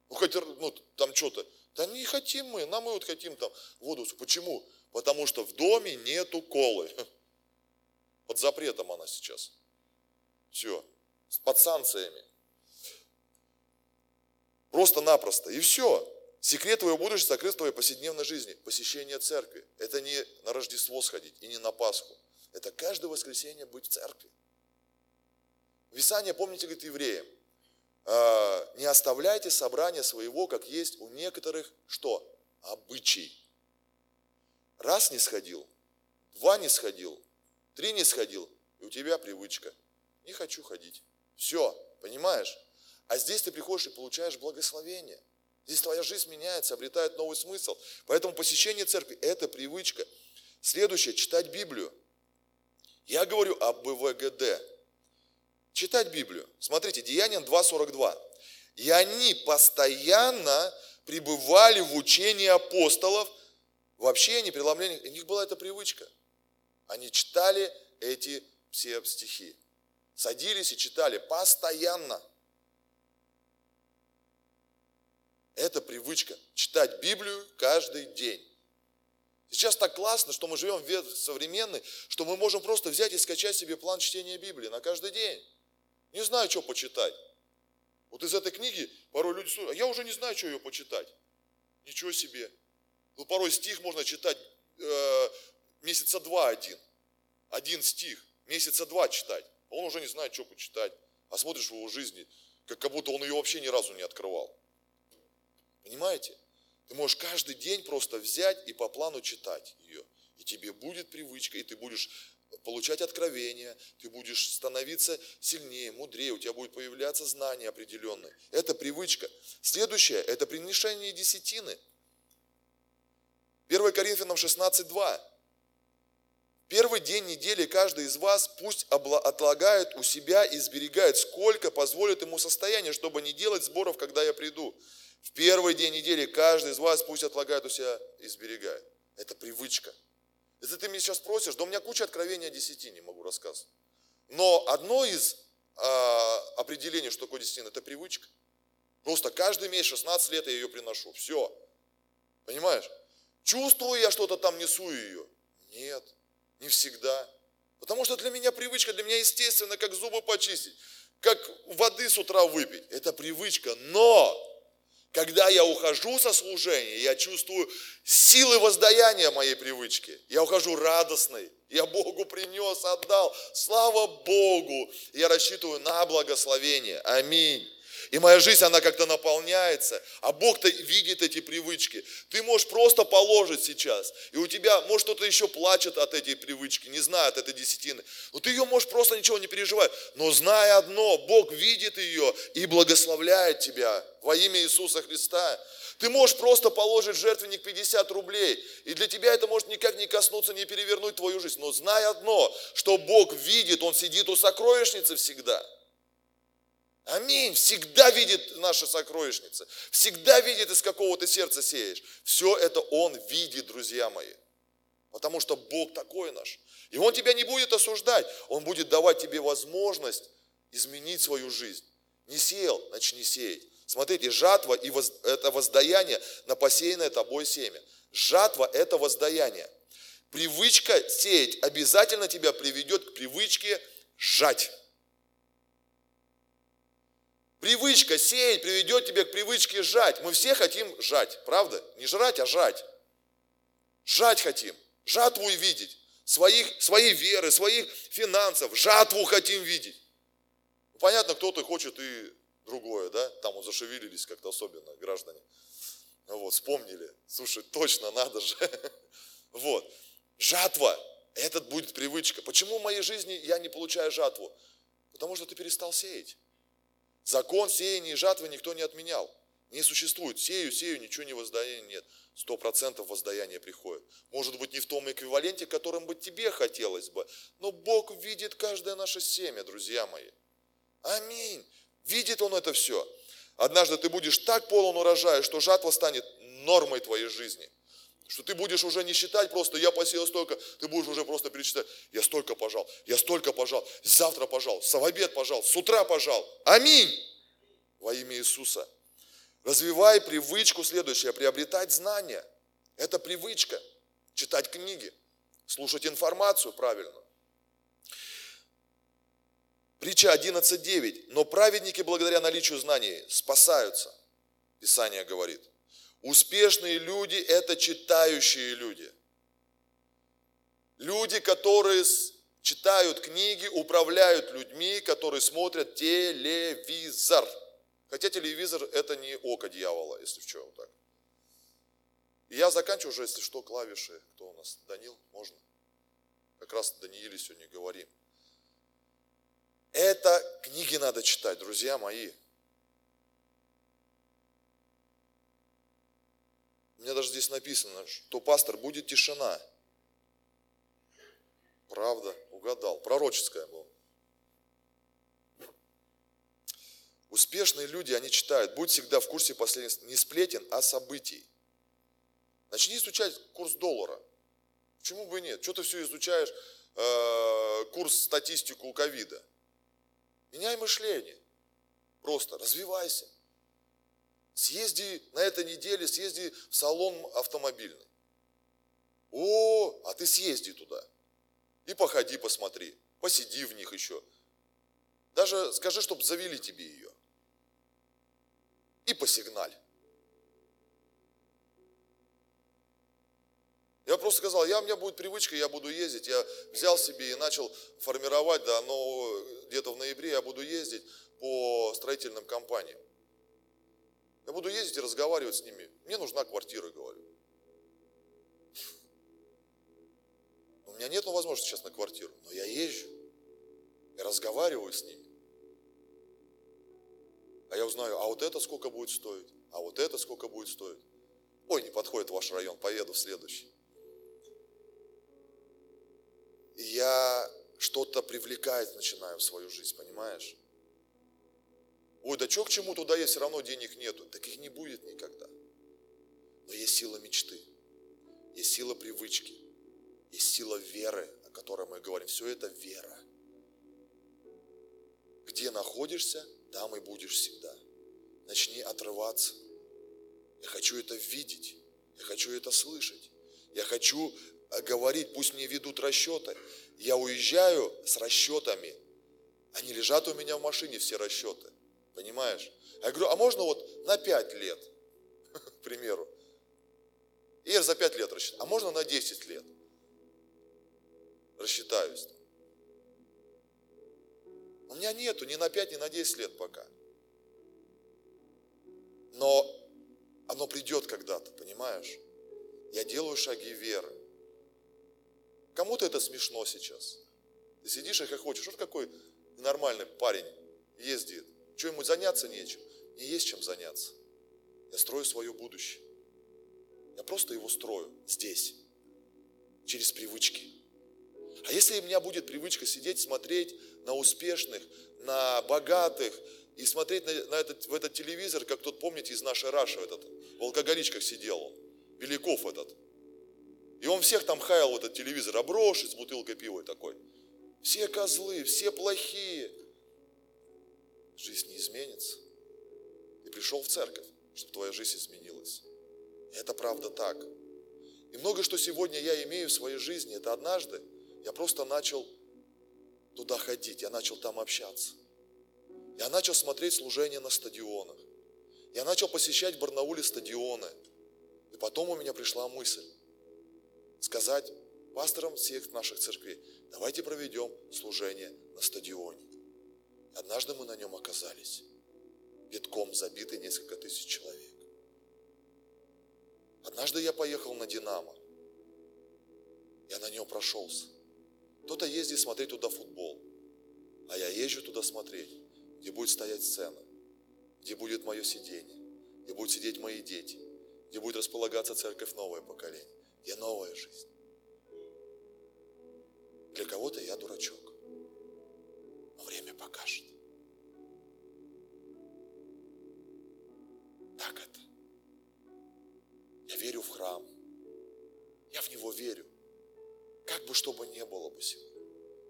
Ну хоть ну, там что-то. Да не хотим мы, нам мы вот хотим там воду. Почему? Потому что в доме нету колы. Под запретом она сейчас. Все. Под санкциями. Просто-напросто. И все. Секрет твоего будущего сокрыт твоей повседневной жизни. Посещение церкви. Это не на Рождество сходить и не на Пасху. Это каждое воскресенье быть в церкви. Писание, помните, говорит евреям, «А, не оставляйте собрание своего, как есть у некоторых, что? Обычай. Раз не сходил, два не сходил, три не сходил, и у тебя привычка. Не хочу ходить. Все, понимаешь? А здесь ты приходишь и получаешь благословение. Здесь твоя жизнь меняется, обретает новый смысл. Поэтому посещение церкви – это привычка. Следующее – читать Библию. Я говорю об БВГД читать Библию. Смотрите, Деяниям 2.42. И они постоянно пребывали в учении апостолов, в общении, преломлении. У них была эта привычка. Они читали эти все стихи. Садились и читали постоянно. Это привычка читать Библию каждый день. Сейчас так классно, что мы живем в век современный, что мы можем просто взять и скачать себе план чтения Библии на каждый день. Не знаю, что почитать. Вот из этой книги порой люди слушают, а я уже не знаю, что ее почитать. Ничего себе. Ну, порой стих можно читать э, месяца два один. Один стих. Месяца два читать. Он уже не знает, что почитать. А смотришь в его жизни, как, как будто он ее вообще ни разу не открывал. Понимаете? Ты можешь каждый день просто взять и по плану читать ее. И тебе будет привычка, и ты будешь получать откровения, ты будешь становиться сильнее, мудрее, у тебя будет появляться знания определенные. Это привычка. Следующее – это приношение десятины. 1 Коринфянам 16.2. Первый день недели каждый из вас пусть отлагает у себя и сберегает, сколько позволит ему состояние, чтобы не делать сборов, когда я приду. В первый день недели каждый из вас пусть отлагает у себя и сберегает. Это привычка. Если ты меня сейчас спросишь, да у меня куча откровений о десятине, могу рассказывать. Но одно из э, определений, что такое десятина, это привычка. Просто каждый месяц, 16 лет я ее приношу. Все. Понимаешь? Чувствую я что-то там, несу ее? Нет, не всегда. Потому что для меня привычка, для меня естественно, как зубы почистить, как воды с утра выпить. Это привычка. Но когда я ухожу со служения, я чувствую силы воздаяния моей привычки. Я ухожу радостный. Я Богу принес, отдал. Слава Богу. Я рассчитываю на благословение. Аминь. И моя жизнь, она как-то наполняется. А Бог-то видит эти привычки. Ты можешь просто положить сейчас. И у тебя, может, кто-то еще плачет от этой привычки, не знает от этой десятины. Но ты ее можешь просто ничего не переживать. Но зная одно, Бог видит ее и благословляет тебя во имя Иисуса Христа. Ты можешь просто положить в жертвенник 50 рублей, и для тебя это может никак не коснуться, не перевернуть твою жизнь. Но знай одно, что Бог видит, Он сидит у сокровищницы всегда – Аминь. Всегда видит наша сокровищница. Всегда видит, из какого ты сердца сеешь. Все это Он видит, друзья мои. Потому что Бог такой наш. И Он тебя не будет осуждать. Он будет давать тебе возможность изменить свою жизнь. Не сеял, начни сеять. Смотрите, жатва и воз, это воздаяние на посеянное тобой семя. Жатва – это воздаяние. Привычка сеять обязательно тебя приведет к привычке жать. Привычка сеять приведет тебя к привычке жать. Мы все хотим жать, правда? Не жрать, а жать. Жать хотим. Жатву видеть. Своих, своей веры, своих финансов. Жатву хотим видеть. Понятно, кто-то хочет и другое, да? Там вот зашевелились как-то особенно граждане. Вот, вспомнили. Слушай, точно надо же. Вот. Жатва. Этот будет привычка. Почему в моей жизни я не получаю жатву? Потому что ты перестал сеять. Закон сеяния и жатвы никто не отменял. Не существует. Сею, сею, ничего не воздаяния нет. Сто процентов воздаяние приходит. Может быть, не в том эквиваленте, которым бы тебе хотелось бы. Но Бог видит каждое наше семя, друзья мои. Аминь. Видит Он это все. Однажды ты будешь так полон урожая, что жатва станет нормой твоей жизни. Что ты будешь уже не считать просто, я посеял столько, ты будешь уже просто перечислять, я столько пожал, я столько пожал, завтра пожал, в обед пожал, с утра пожал. Аминь! Во имя Иисуса. Развивай привычку следующее, приобретать знания. Это привычка. Читать книги, слушать информацию правильно. Притча 11.9. Но праведники благодаря наличию знаний спасаются. Писание говорит – Успешные люди – это читающие люди. Люди, которые читают книги, управляют людьми, которые смотрят телевизор. Хотя телевизор – это не око дьявола, если в чем так. И я заканчиваю уже, если что, клавиши. Кто у нас? Данил? Можно? Как раз Данииле сегодня говорим. Это книги надо читать, друзья мои. У меня даже здесь написано, что пастор будет тишина. Правда, угадал. Пророческая была. Успешные люди, они читают, будь всегда в курсе последних, не сплетен, а событий. Начни изучать курс доллара. Почему бы и нет? Что ты все изучаешь? э, курс статистику ковида. Меняй мышление. Просто развивайся. Съезди на этой неделе, съезди в салон автомобильный. О, а ты съезди туда. И походи, посмотри. Посиди в них еще. Даже скажи, чтобы завели тебе ее. И посигналь. Я просто сказал, я, у меня будет привычка, я буду ездить. Я взял себе и начал формировать, да, но где-то в ноябре я буду ездить по строительным компаниям. Я буду ездить и разговаривать с ними. Мне нужна квартира, говорю. У меня нет возможности сейчас на квартиру, но я езжу. Я разговариваю с ними. А я узнаю, а вот это сколько будет стоить, а вот это сколько будет стоить. Ой, не подходит ваш район, поеду в следующий. И я что-то привлекать начинаю в свою жизнь, понимаешь? Ой, да что к чему туда есть, все равно денег нету. Так их не будет никогда. Но есть сила мечты, есть сила привычки, есть сила веры, о которой мы говорим. Все это вера. Где находишься, там и будешь всегда. Начни отрываться. Я хочу это видеть, я хочу это слышать. Я хочу э, говорить, пусть мне ведут расчеты. Я уезжаю с расчетами. Они лежат у меня в машине, все расчеты. Понимаешь? Я говорю, а можно вот на 5 лет, к примеру. И я за 5 лет рассчитаю. А можно на 10 лет? Рассчитаюсь. У меня нету ни на 5, ни на 10 лет пока. Но оно придет когда-то, понимаешь? Я делаю шаги веры. Кому-то это смешно сейчас. Ты сидишь и хочешь. Вот какой нормальный парень ездит что ему заняться нечем? Не есть чем заняться. Я строю свое будущее. Я просто его строю здесь, через привычки. А если у меня будет привычка сидеть, смотреть на успешных, на богатых и смотреть на, на этот, в этот телевизор, как тот, помните, из нашей Раши, этот, в алкоголичках сидел он, Беляков этот. И он всех там хаял в этот телевизор, оброшит с бутылкой пива такой. Все козлы, все плохие жизнь не изменится. Ты пришел в церковь, чтобы твоя жизнь изменилась. это правда так. И многое, что сегодня я имею в своей жизни, это однажды я просто начал туда ходить, я начал там общаться. Я начал смотреть служения на стадионах. Я начал посещать в Барнауле стадионы. И потом у меня пришла мысль сказать пасторам всех наших церквей, давайте проведем служение на стадионе. Однажды мы на нем оказались, битком забиты несколько тысяч человек. Однажды я поехал на Динамо. Я на нем прошелся. Кто-то ездит смотреть туда футбол, а я езжу туда смотреть, где будет стоять сцена, где будет мое сидение, где будут сидеть мои дети, где будет располагаться церковь новое поколение, где новая жизнь. Для кого-то я дурачок но время покажет. Это. Я верю в храм. Я в него верю. Как бы что бы ни было бы сегодня.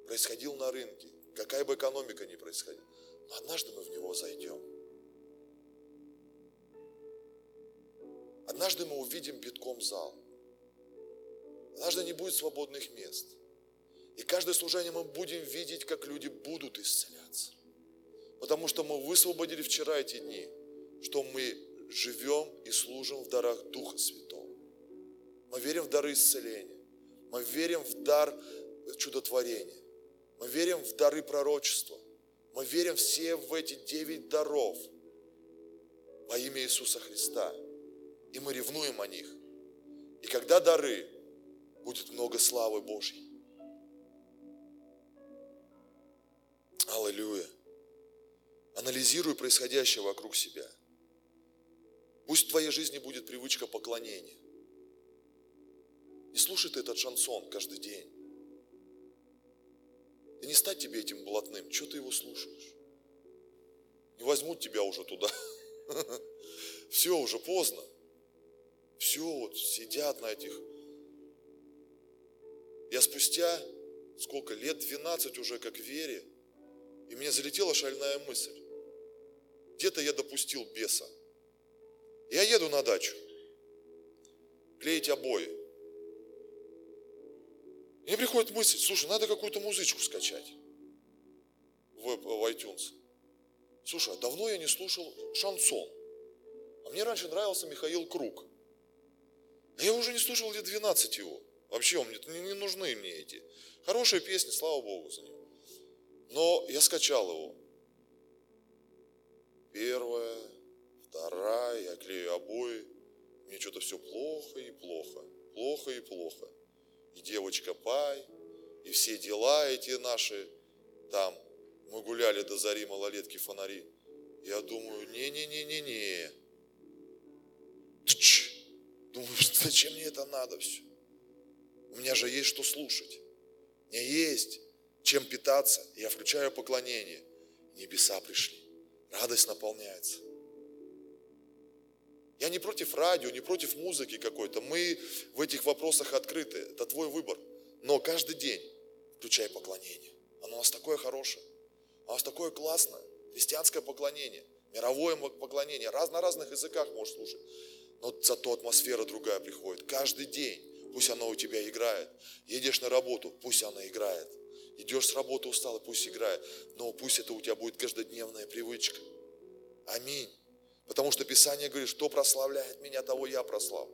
Происходил на рынке. Какая бы экономика ни происходила. Но однажды мы в него зайдем. Однажды мы увидим битком зал. Однажды не будет свободных мест. И каждое служение мы будем видеть, как люди будут исцеляться. Потому что мы высвободили вчера эти дни, что мы живем и служим в дарах Духа Святого. Мы верим в дары исцеления. Мы верим в дар чудотворения. Мы верим в дары пророчества. Мы верим все в эти девять даров во имя Иисуса Христа. И мы ревнуем о них. И когда дары, будет много славы Божьей. Аллилуйя. Анализируй происходящее вокруг себя. Пусть в твоей жизни будет привычка поклонения. Не слушай ты этот шансон каждый день. И не стать тебе этим блатным. Что ты его слушаешь? Не возьмут тебя уже туда. Все, уже поздно. Все, вот сидят на этих. Я спустя сколько, лет 12 уже как вере, и мне залетела шальная мысль. Где-то я допустил беса. Я еду на дачу, клеить обои. Мне приходит мысль, слушай, надо какую-то музычку скачать в, в iTunes. Слушай, а давно я не слушал шансон. А мне раньше нравился Михаил Круг. А я уже не слушал лет 12 его. Вообще, он не, не нужны мне эти. Хорошие песни, слава Богу за него. Но я скачал его. Первая, вторая, я клею обои. Мне что-то все плохо и плохо. Плохо и плохо. И девочка Пай, и все дела эти наши там. Мы гуляли до зари малолетки фонари. Я думаю, не-не-не-не-не. Думаю, зачем мне это надо все? У меня же есть что слушать. Меня есть чем питаться. Я включаю поклонение. Небеса пришли. Радость наполняется. Я не против радио, не против музыки какой-то. Мы в этих вопросах открыты. Это твой выбор. Но каждый день включай поклонение. Оно у нас такое хорошее. У нас такое классное. Христианское поклонение. Мировое поклонение. Раз на разных языках можешь слушать. Но зато атмосфера другая приходит. Каждый день. Пусть она у тебя играет. Едешь на работу, пусть она играет. Идешь с работы устал, пусть играет. Но пусть это у тебя будет каждодневная привычка. Аминь. Потому что Писание говорит, что прославляет меня, того я прославлю.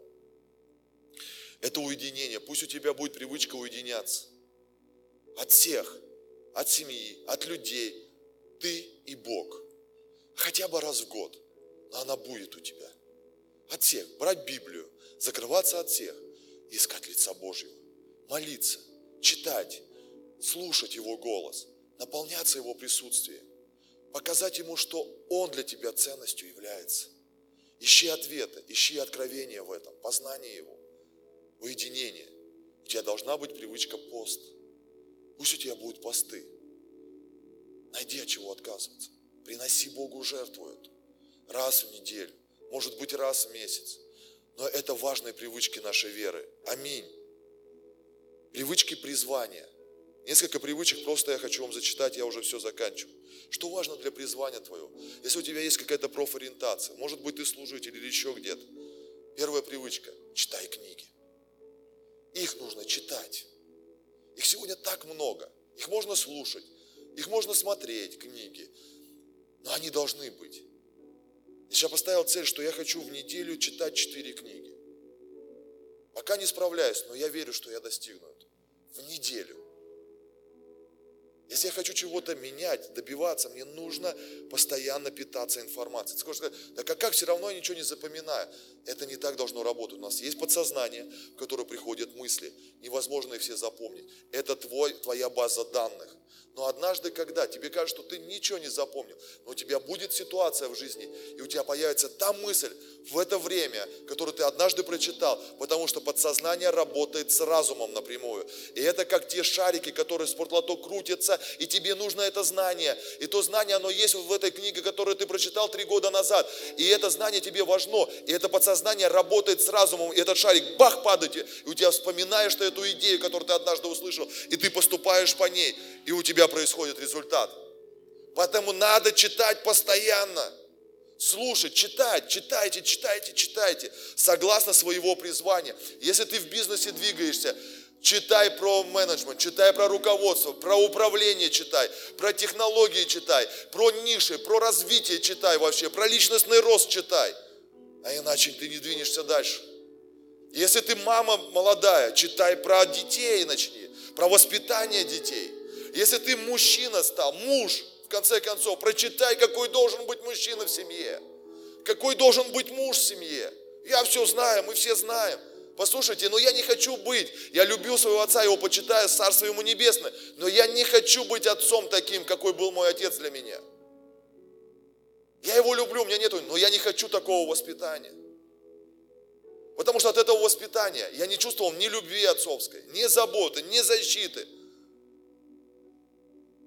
Это уединение. Пусть у тебя будет привычка уединяться. От всех. От семьи, от людей. Ты и Бог. Хотя бы раз в год. Но она будет у тебя. От всех. Брать Библию. Закрываться от всех. Искать лица Божьего. Молиться. Читать слушать Его голос, наполняться Его присутствием, показать Ему, что Он для тебя ценностью является. Ищи ответы, ищи откровения в этом, познание Его, уединение. У тебя должна быть привычка пост. Пусть у тебя будут посты. Найди от чего отказываться. Приноси Богу жертву эту. Раз в неделю, может быть раз в месяц. Но это важные привычки нашей веры. Аминь. Привычки призвания. Несколько привычек просто я хочу вам зачитать, я уже все заканчиваю. Что важно для призвания твоего? Если у тебя есть какая-то профориентация, может быть ты служитель или еще где-то. Первая привычка – читай книги. Их нужно читать. Их сегодня так много. Их можно слушать, их можно смотреть, книги. Но они должны быть. Я сейчас поставил цель, что я хочу в неделю читать четыре книги. Пока не справляюсь, но я верю, что я достигну этого. В неделю. Если я хочу чего-то менять, добиваться, мне нужно постоянно питаться информацией. Ты скажешь, да как, как все равно я ничего не запоминаю. Это не так должно работать. У нас есть подсознание, в которое приходят мысли. Невозможно их все запомнить. Это твой, твоя база данных. Но однажды, когда тебе кажется, что ты ничего не запомнил, но у тебя будет ситуация в жизни, и у тебя появится та мысль в это время, которую ты однажды прочитал, потому что подсознание работает с разумом напрямую. И это как те шарики, которые спортлоток крутятся, и тебе нужно это знание. И то знание, оно есть в этой книге, которую ты прочитал три года назад. И это знание тебе важно. И это подсознание работает с разумом, и этот шарик, бах, падает, и у тебя вспоминаешь ты эту идею, которую ты однажды услышал, и ты поступаешь по ней, и у тебя происходит результат. Поэтому надо читать постоянно. Слушать, читать, читайте, читайте, читайте, согласно своего призвания. Если ты в бизнесе двигаешься, читай про менеджмент, читай про руководство, про управление читай, про технологии читай, про ниши, про развитие читай вообще, про личностный рост читай. А иначе ты не двинешься дальше. Если ты мама молодая, читай про детей начни, про воспитание детей. Если ты мужчина стал, муж, в конце концов, прочитай, какой должен быть мужчина в семье. Какой должен быть муж в семье. Я все знаю, мы все знаем. Послушайте, но я не хочу быть, я любил своего отца, его почитаю, царство ему небесное, но я не хочу быть отцом таким, какой был мой отец для меня. Я его люблю, у меня нету, но я не хочу такого воспитания. Потому что от этого воспитания я не чувствовал ни любви отцовской, ни заботы, ни защиты –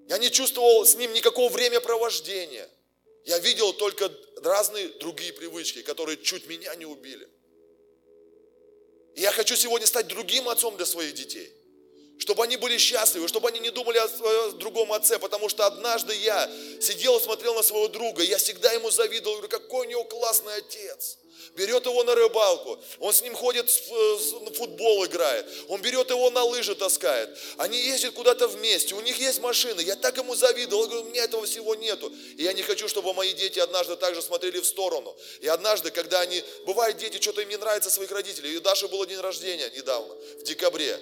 я не чувствовал с ним никакого времяпровождения. Я видел только разные другие привычки, которые чуть меня не убили. И я хочу сегодня стать другим отцом для своих детей. Чтобы они были счастливы, чтобы они не думали о другом отце, потому что однажды я сидел и смотрел на своего друга, я всегда ему завидовал, говорю, какой у него классный отец берет его на рыбалку, он с ним ходит, в футбол играет, он берет его на лыжи таскает, они ездят куда-то вместе, у них есть машины, я так ему завидовал, я говорю, у меня этого всего нету, и я не хочу, чтобы мои дети однажды также смотрели в сторону, и однажды, когда они, бывает дети, что-то им не нравится своих родителей, и Даше было день рождения недавно, в декабре,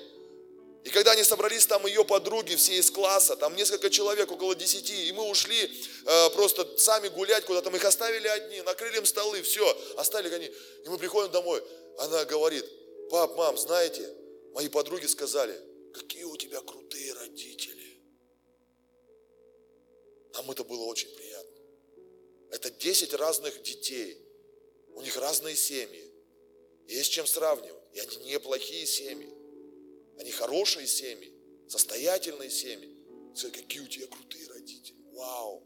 и когда они собрались, там ее подруги, все из класса, там несколько человек, около десяти, и мы ушли э, просто сами гулять куда-то, мы их оставили одни, накрыли им столы, все, оставили они. И мы приходим домой, она говорит, пап, мам, знаете, мои подруги сказали, какие у тебя крутые родители. Нам это было очень приятно. Это 10 разных детей, у них разные семьи, есть чем сравнивать, и они неплохие семьи. Они хорошие семьи, состоятельные семьи. Сказать, какие у тебя крутые родители. Вау.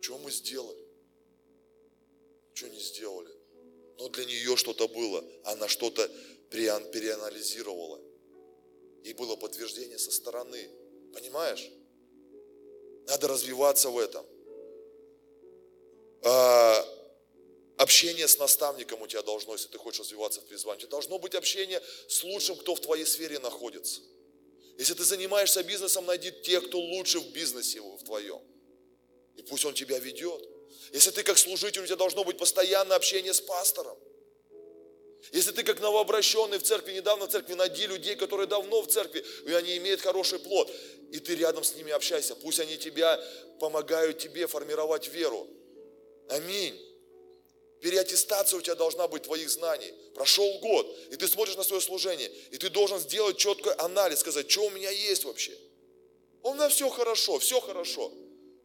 Что мы сделали? Что не сделали? Но для нее что-то было. Она что-то переанализировала. И было подтверждение со стороны. Понимаешь? Надо развиваться в этом. А, Общение с наставником у тебя должно, если ты хочешь развиваться в призвании. У тебя должно быть общение с лучшим, кто в твоей сфере находится. Если ты занимаешься бизнесом, найди тех, кто лучше в бизнесе в твоем. И пусть он тебя ведет. Если ты как служитель, у тебя должно быть постоянное общение с пастором. Если ты как новообращенный в церкви, недавно в церкви, найди людей, которые давно в церкви, и они имеют хороший плод, и ты рядом с ними общайся. Пусть они тебя помогают тебе формировать веру. Аминь. Переаттестация у тебя должна быть твоих знаний. Прошел год, и ты смотришь на свое служение, и ты должен сделать четкий анализ, сказать, что у меня есть вообще. У меня все хорошо, все хорошо.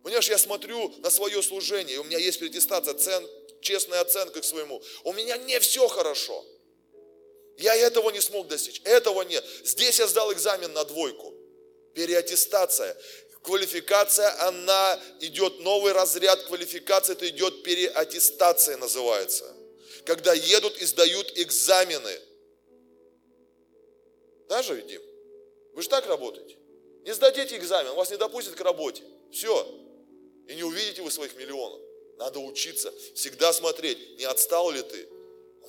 Понимаешь, я смотрю на свое служение, и у меня есть переаттестация, цен, честная оценка к своему. У меня не все хорошо. Я этого не смог достичь, этого нет. Здесь я сдал экзамен на двойку. Переаттестация квалификация, она идет, новый разряд квалификации, это идет переаттестация называется. Когда едут и сдают экзамены. Даже, Дим? Вы же так работаете. Не сдадите экзамен, вас не допустят к работе. Все. И не увидите вы своих миллионов. Надо учиться, всегда смотреть, не отстал ли ты.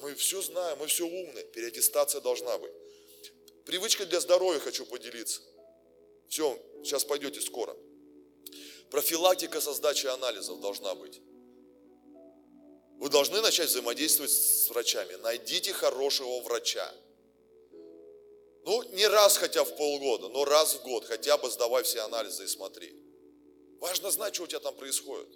Мы все знаем, мы все умные. Переаттестация должна быть. Привычка для здоровья хочу поделиться. Все, сейчас пойдете скоро. Профилактика со сдачей анализов должна быть. Вы должны начать взаимодействовать с врачами. Найдите хорошего врача. Ну, не раз хотя в полгода, но раз в год хотя бы сдавай все анализы и смотри. Важно знать, что у тебя там происходит.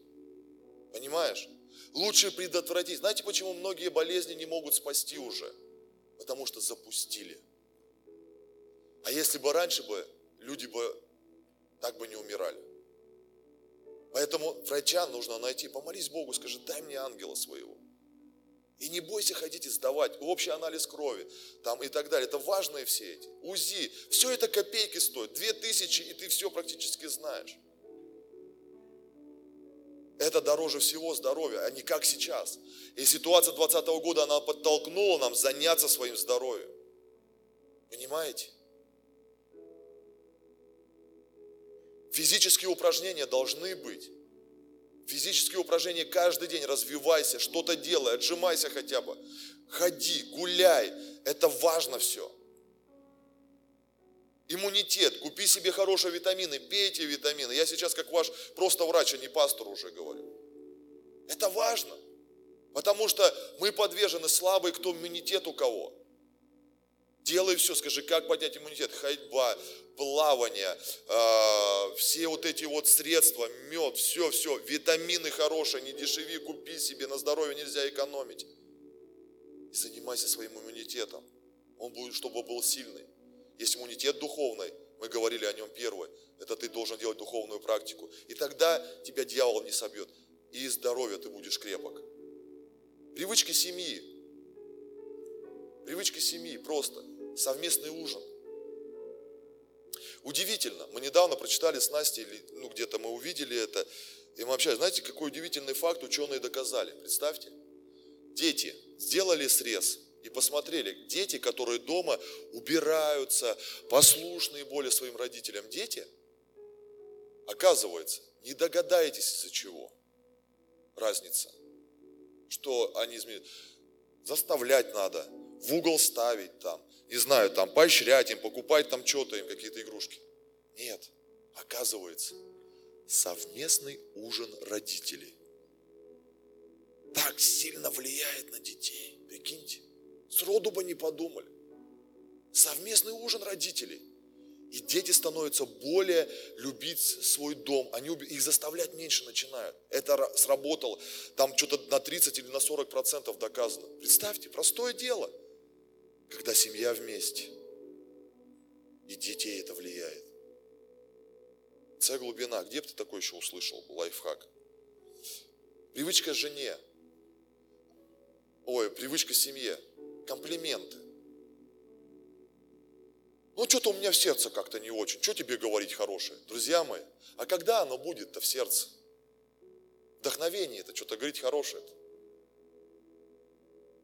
Понимаешь? Лучше предотвратить. Знаете, почему многие болезни не могут спасти уже? Потому что запустили. А если бы раньше бы люди бы так бы не умирали. Поэтому врача нужно найти. Помолись Богу, скажи, дай мне ангела своего. И не бойся ходить и сдавать общий анализ крови там и так далее. Это важные все эти. УЗИ. Все это копейки стоит. Две тысячи, и ты все практически знаешь. Это дороже всего здоровья, а не как сейчас. И ситуация 2020 года, она подтолкнула нам заняться своим здоровьем. Понимаете? Физические упражнения должны быть. Физические упражнения каждый день. Развивайся, что-то делай, отжимайся хотя бы. Ходи, гуляй. Это важно все. Иммунитет. Купи себе хорошие витамины, пейте витамины. Я сейчас как ваш просто врач, а не пастор уже говорю. Это важно. Потому что мы подвержены слабый, кто иммунитет у кого. Делай все, скажи, как поднять иммунитет? Ходьба, плавание, э, все вот эти вот средства, мед, все, все, витамины хорошие, не дешеви, купи себе, на здоровье нельзя экономить. И занимайся своим иммунитетом. Он будет, чтобы был сильный. Есть иммунитет духовный, мы говорили о нем первое, это ты должен делать духовную практику. И тогда тебя дьявол не собьет. И здоровье ты будешь крепок. Привычки семьи. Привычки семьи просто. Совместный ужин – Удивительно. Мы недавно прочитали с Настей, ну где-то мы увидели это, и мы общались. Знаете, какой удивительный факт ученые доказали? Представьте. Дети сделали срез, и посмотрели, дети, которые дома убираются, послушные более своим родителям дети, оказывается, не догадаетесь из-за чего. Разница. Что они изменят. Заставлять надо, в угол ставить там, не знаю, там поощрять им, покупать там что-то им, какие-то игрушки. Нет, оказывается, совместный ужин родителей так сильно влияет на детей. Прикиньте, сроду бы не подумали. Совместный ужин родителей. И дети становятся более любить свой дом. Они их заставлять меньше начинают. Это сработало. Там что-то на 30 или на 40 процентов доказано. Представьте, простое дело. Когда семья вместе. И детей это влияет. Це глубина. Где бы ты такой еще услышал лайфхак? Привычка жене. Ой, привычка семье. Комплименты. Ну, что-то у меня в сердце как-то не очень. Что тебе говорить хорошее? Друзья мои, а когда оно будет-то в сердце? Вдохновение это, что-то говорить хорошее -то.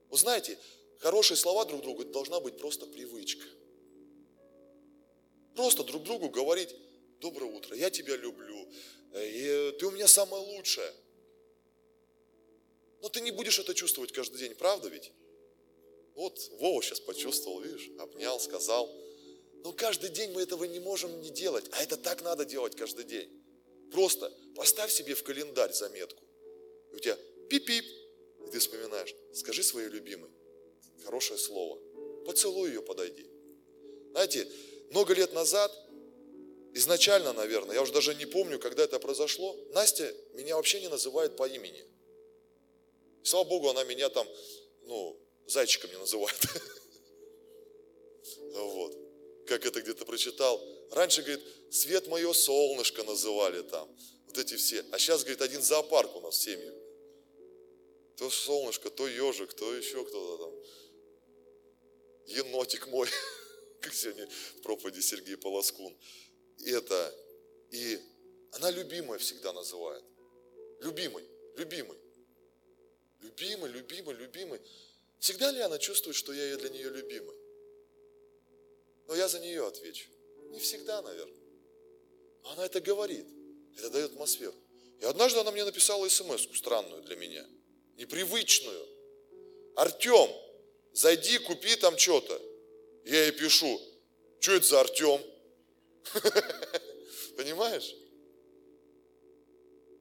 Вы знаете, хорошие слова друг другу, это должна быть просто привычка. Просто друг другу говорить, доброе утро, я тебя люблю, и ты у меня самая лучшая. Но ты не будешь это чувствовать каждый день, правда ведь? Вот Вова сейчас почувствовал, видишь, обнял, сказал. Но каждый день мы этого не можем не делать, а это так надо делать каждый день. Просто поставь себе в календарь заметку. И у тебя пип-пип, и ты вспоминаешь, скажи своей любимой хорошее слово. Поцелуй ее, подойди. Знаете, много лет назад, изначально, наверное, я уже даже не помню, когда это произошло, Настя меня вообще не называет по имени. И, слава Богу, она меня там, ну, зайчиком не называет. Вот. Как это где-то прочитал. Раньше, говорит, свет мое солнышко называли там. Вот эти все. А сейчас, говорит, один зоопарк у нас в семье. То солнышко, то ежик, то еще кто-то там. Енотик мой. Как сегодня в проповеди Сергей Полоскун. Это. И она любимая всегда называет. Любимый, любимый. Любимый, любимый, любимый. Всегда ли она чувствует, что я для нее любимый? Но я за нее отвечу. Не всегда, наверное. Но она это говорит. Это дает атмосферу. И однажды она мне написала смс странную для меня. Непривычную. Артем, зайди, купи там что-то. Я ей пишу, что это за Артем? Понимаешь?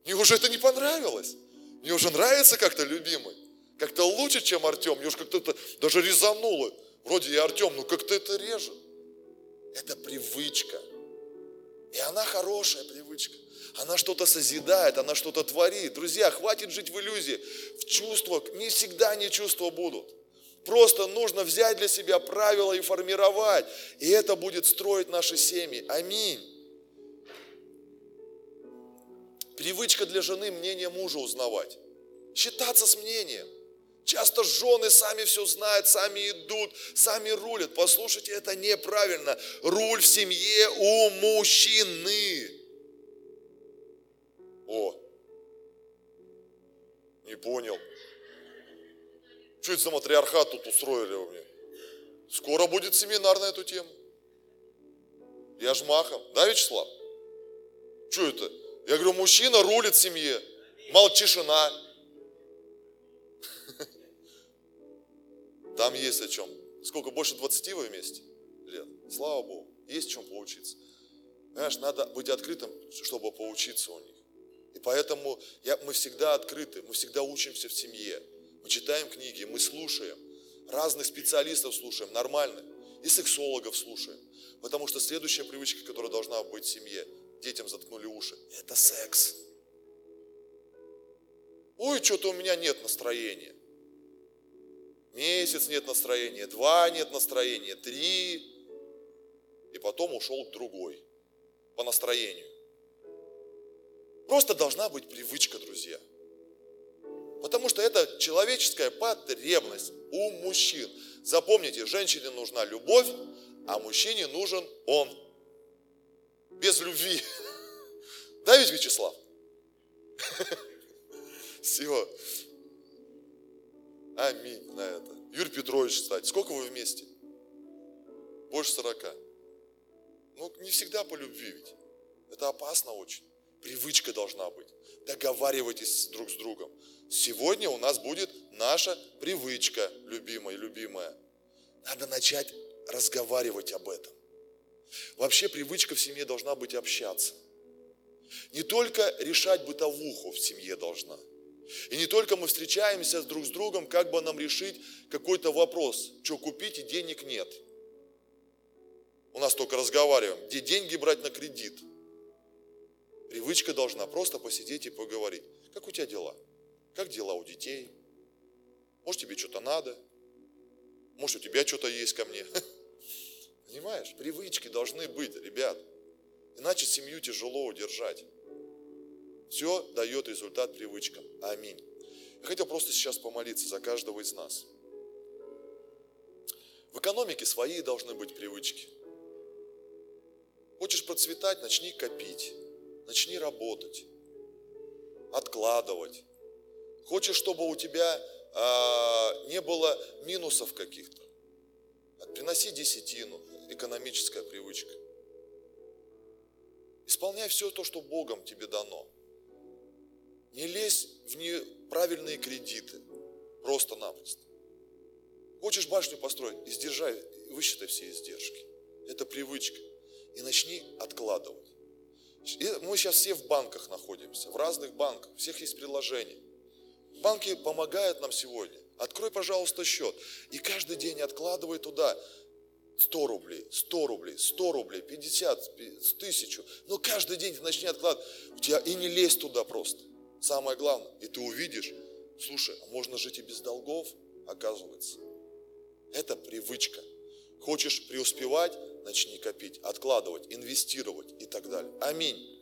Мне уже это не понравилось. Мне уже нравится как-то любимый. Как-то лучше, чем Артем. Мне уже как-то даже резануло. Вроде я Артем, но как-то это режет. Это привычка. И она хорошая привычка. Она что-то созидает, она что-то творит. Друзья, хватит жить в иллюзии. В чувствах не всегда не чувства будут. Просто нужно взять для себя правила и формировать. И это будет строить наши семьи. Аминь. Привычка для жены мнение мужа узнавать. Считаться с мнением. Часто жены сами все знают, сами идут, сами рулят. Послушайте, это неправильно. Руль в семье у мужчины. О, не понял. Что это за матриархат тут устроили у меня? Скоро будет семинар на эту тему. Я ж махом. Да, Вячеслав? Что это? Я говорю, мужчина рулит семье. Тишина. Там есть о чем. Сколько, больше 20 вы вместе лет? Слава Богу, есть чем поучиться. Знаешь, надо быть открытым, чтобы поучиться у них. И поэтому я, мы всегда открыты, мы всегда учимся в семье. Мы читаем книги, мы слушаем. Разных специалистов слушаем, нормально. И сексологов слушаем. Потому что следующая привычка, которая должна быть в семье, детям заткнули уши. Это секс. Ой, что-то у меня нет настроения. Месяц нет настроения, два нет настроения, три. И потом ушел другой по настроению. Просто должна быть привычка, друзья. Потому что это человеческая потребность у мужчин. Запомните, женщине нужна любовь, а мужчине нужен он без любви. Да ведь, Вячеслав? Все. Аминь на это. Юрий Петрович, кстати, сколько вы вместе? Больше сорока. Ну, не всегда по любви ведь. Это опасно очень. Привычка должна быть. Договаривайтесь друг с другом. Сегодня у нас будет наша привычка, любимая, любимая. Надо начать разговаривать об этом. Вообще привычка в семье должна быть общаться. Не только решать бытовуху в семье должна. И не только мы встречаемся друг с другом, как бы нам решить какой-то вопрос, что купить и денег нет. У нас только разговариваем, где деньги брать на кредит. Привычка должна просто посидеть и поговорить. Как у тебя дела? Как дела у детей? Может тебе что-то надо? Может у тебя что-то есть ко мне? Понимаешь? Привычки должны быть, ребят. Иначе семью тяжело удержать. Все дает результат привычкам. Аминь. Я хотел просто сейчас помолиться за каждого из нас. В экономике свои должны быть привычки. Хочешь процветать, начни копить, начни работать, откладывать. Хочешь, чтобы у тебя а, не было минусов каких-то, приноси десятину, экономическая привычка. Исполняй все то, что Богом тебе дано. Не лезь в неправильные кредиты, просто-напросто. Хочешь башню построить, издержай, высчитай все издержки. Это привычка. И начни откладывать. Мы сейчас все в банках находимся, в разных банках, у всех есть приложения. Банки помогают нам сегодня. Открой, пожалуйста, счет. И каждый день откладывай туда 100 рублей, 100 рублей, 100 рублей, 50, 1000. Но каждый день ты начни откладывать. У тебя и не лезь туда просто. Самое главное. И ты увидишь, слушай, а можно жить и без долгов, оказывается. Это привычка. Хочешь преуспевать, начни копить, откладывать, инвестировать и так далее. Аминь.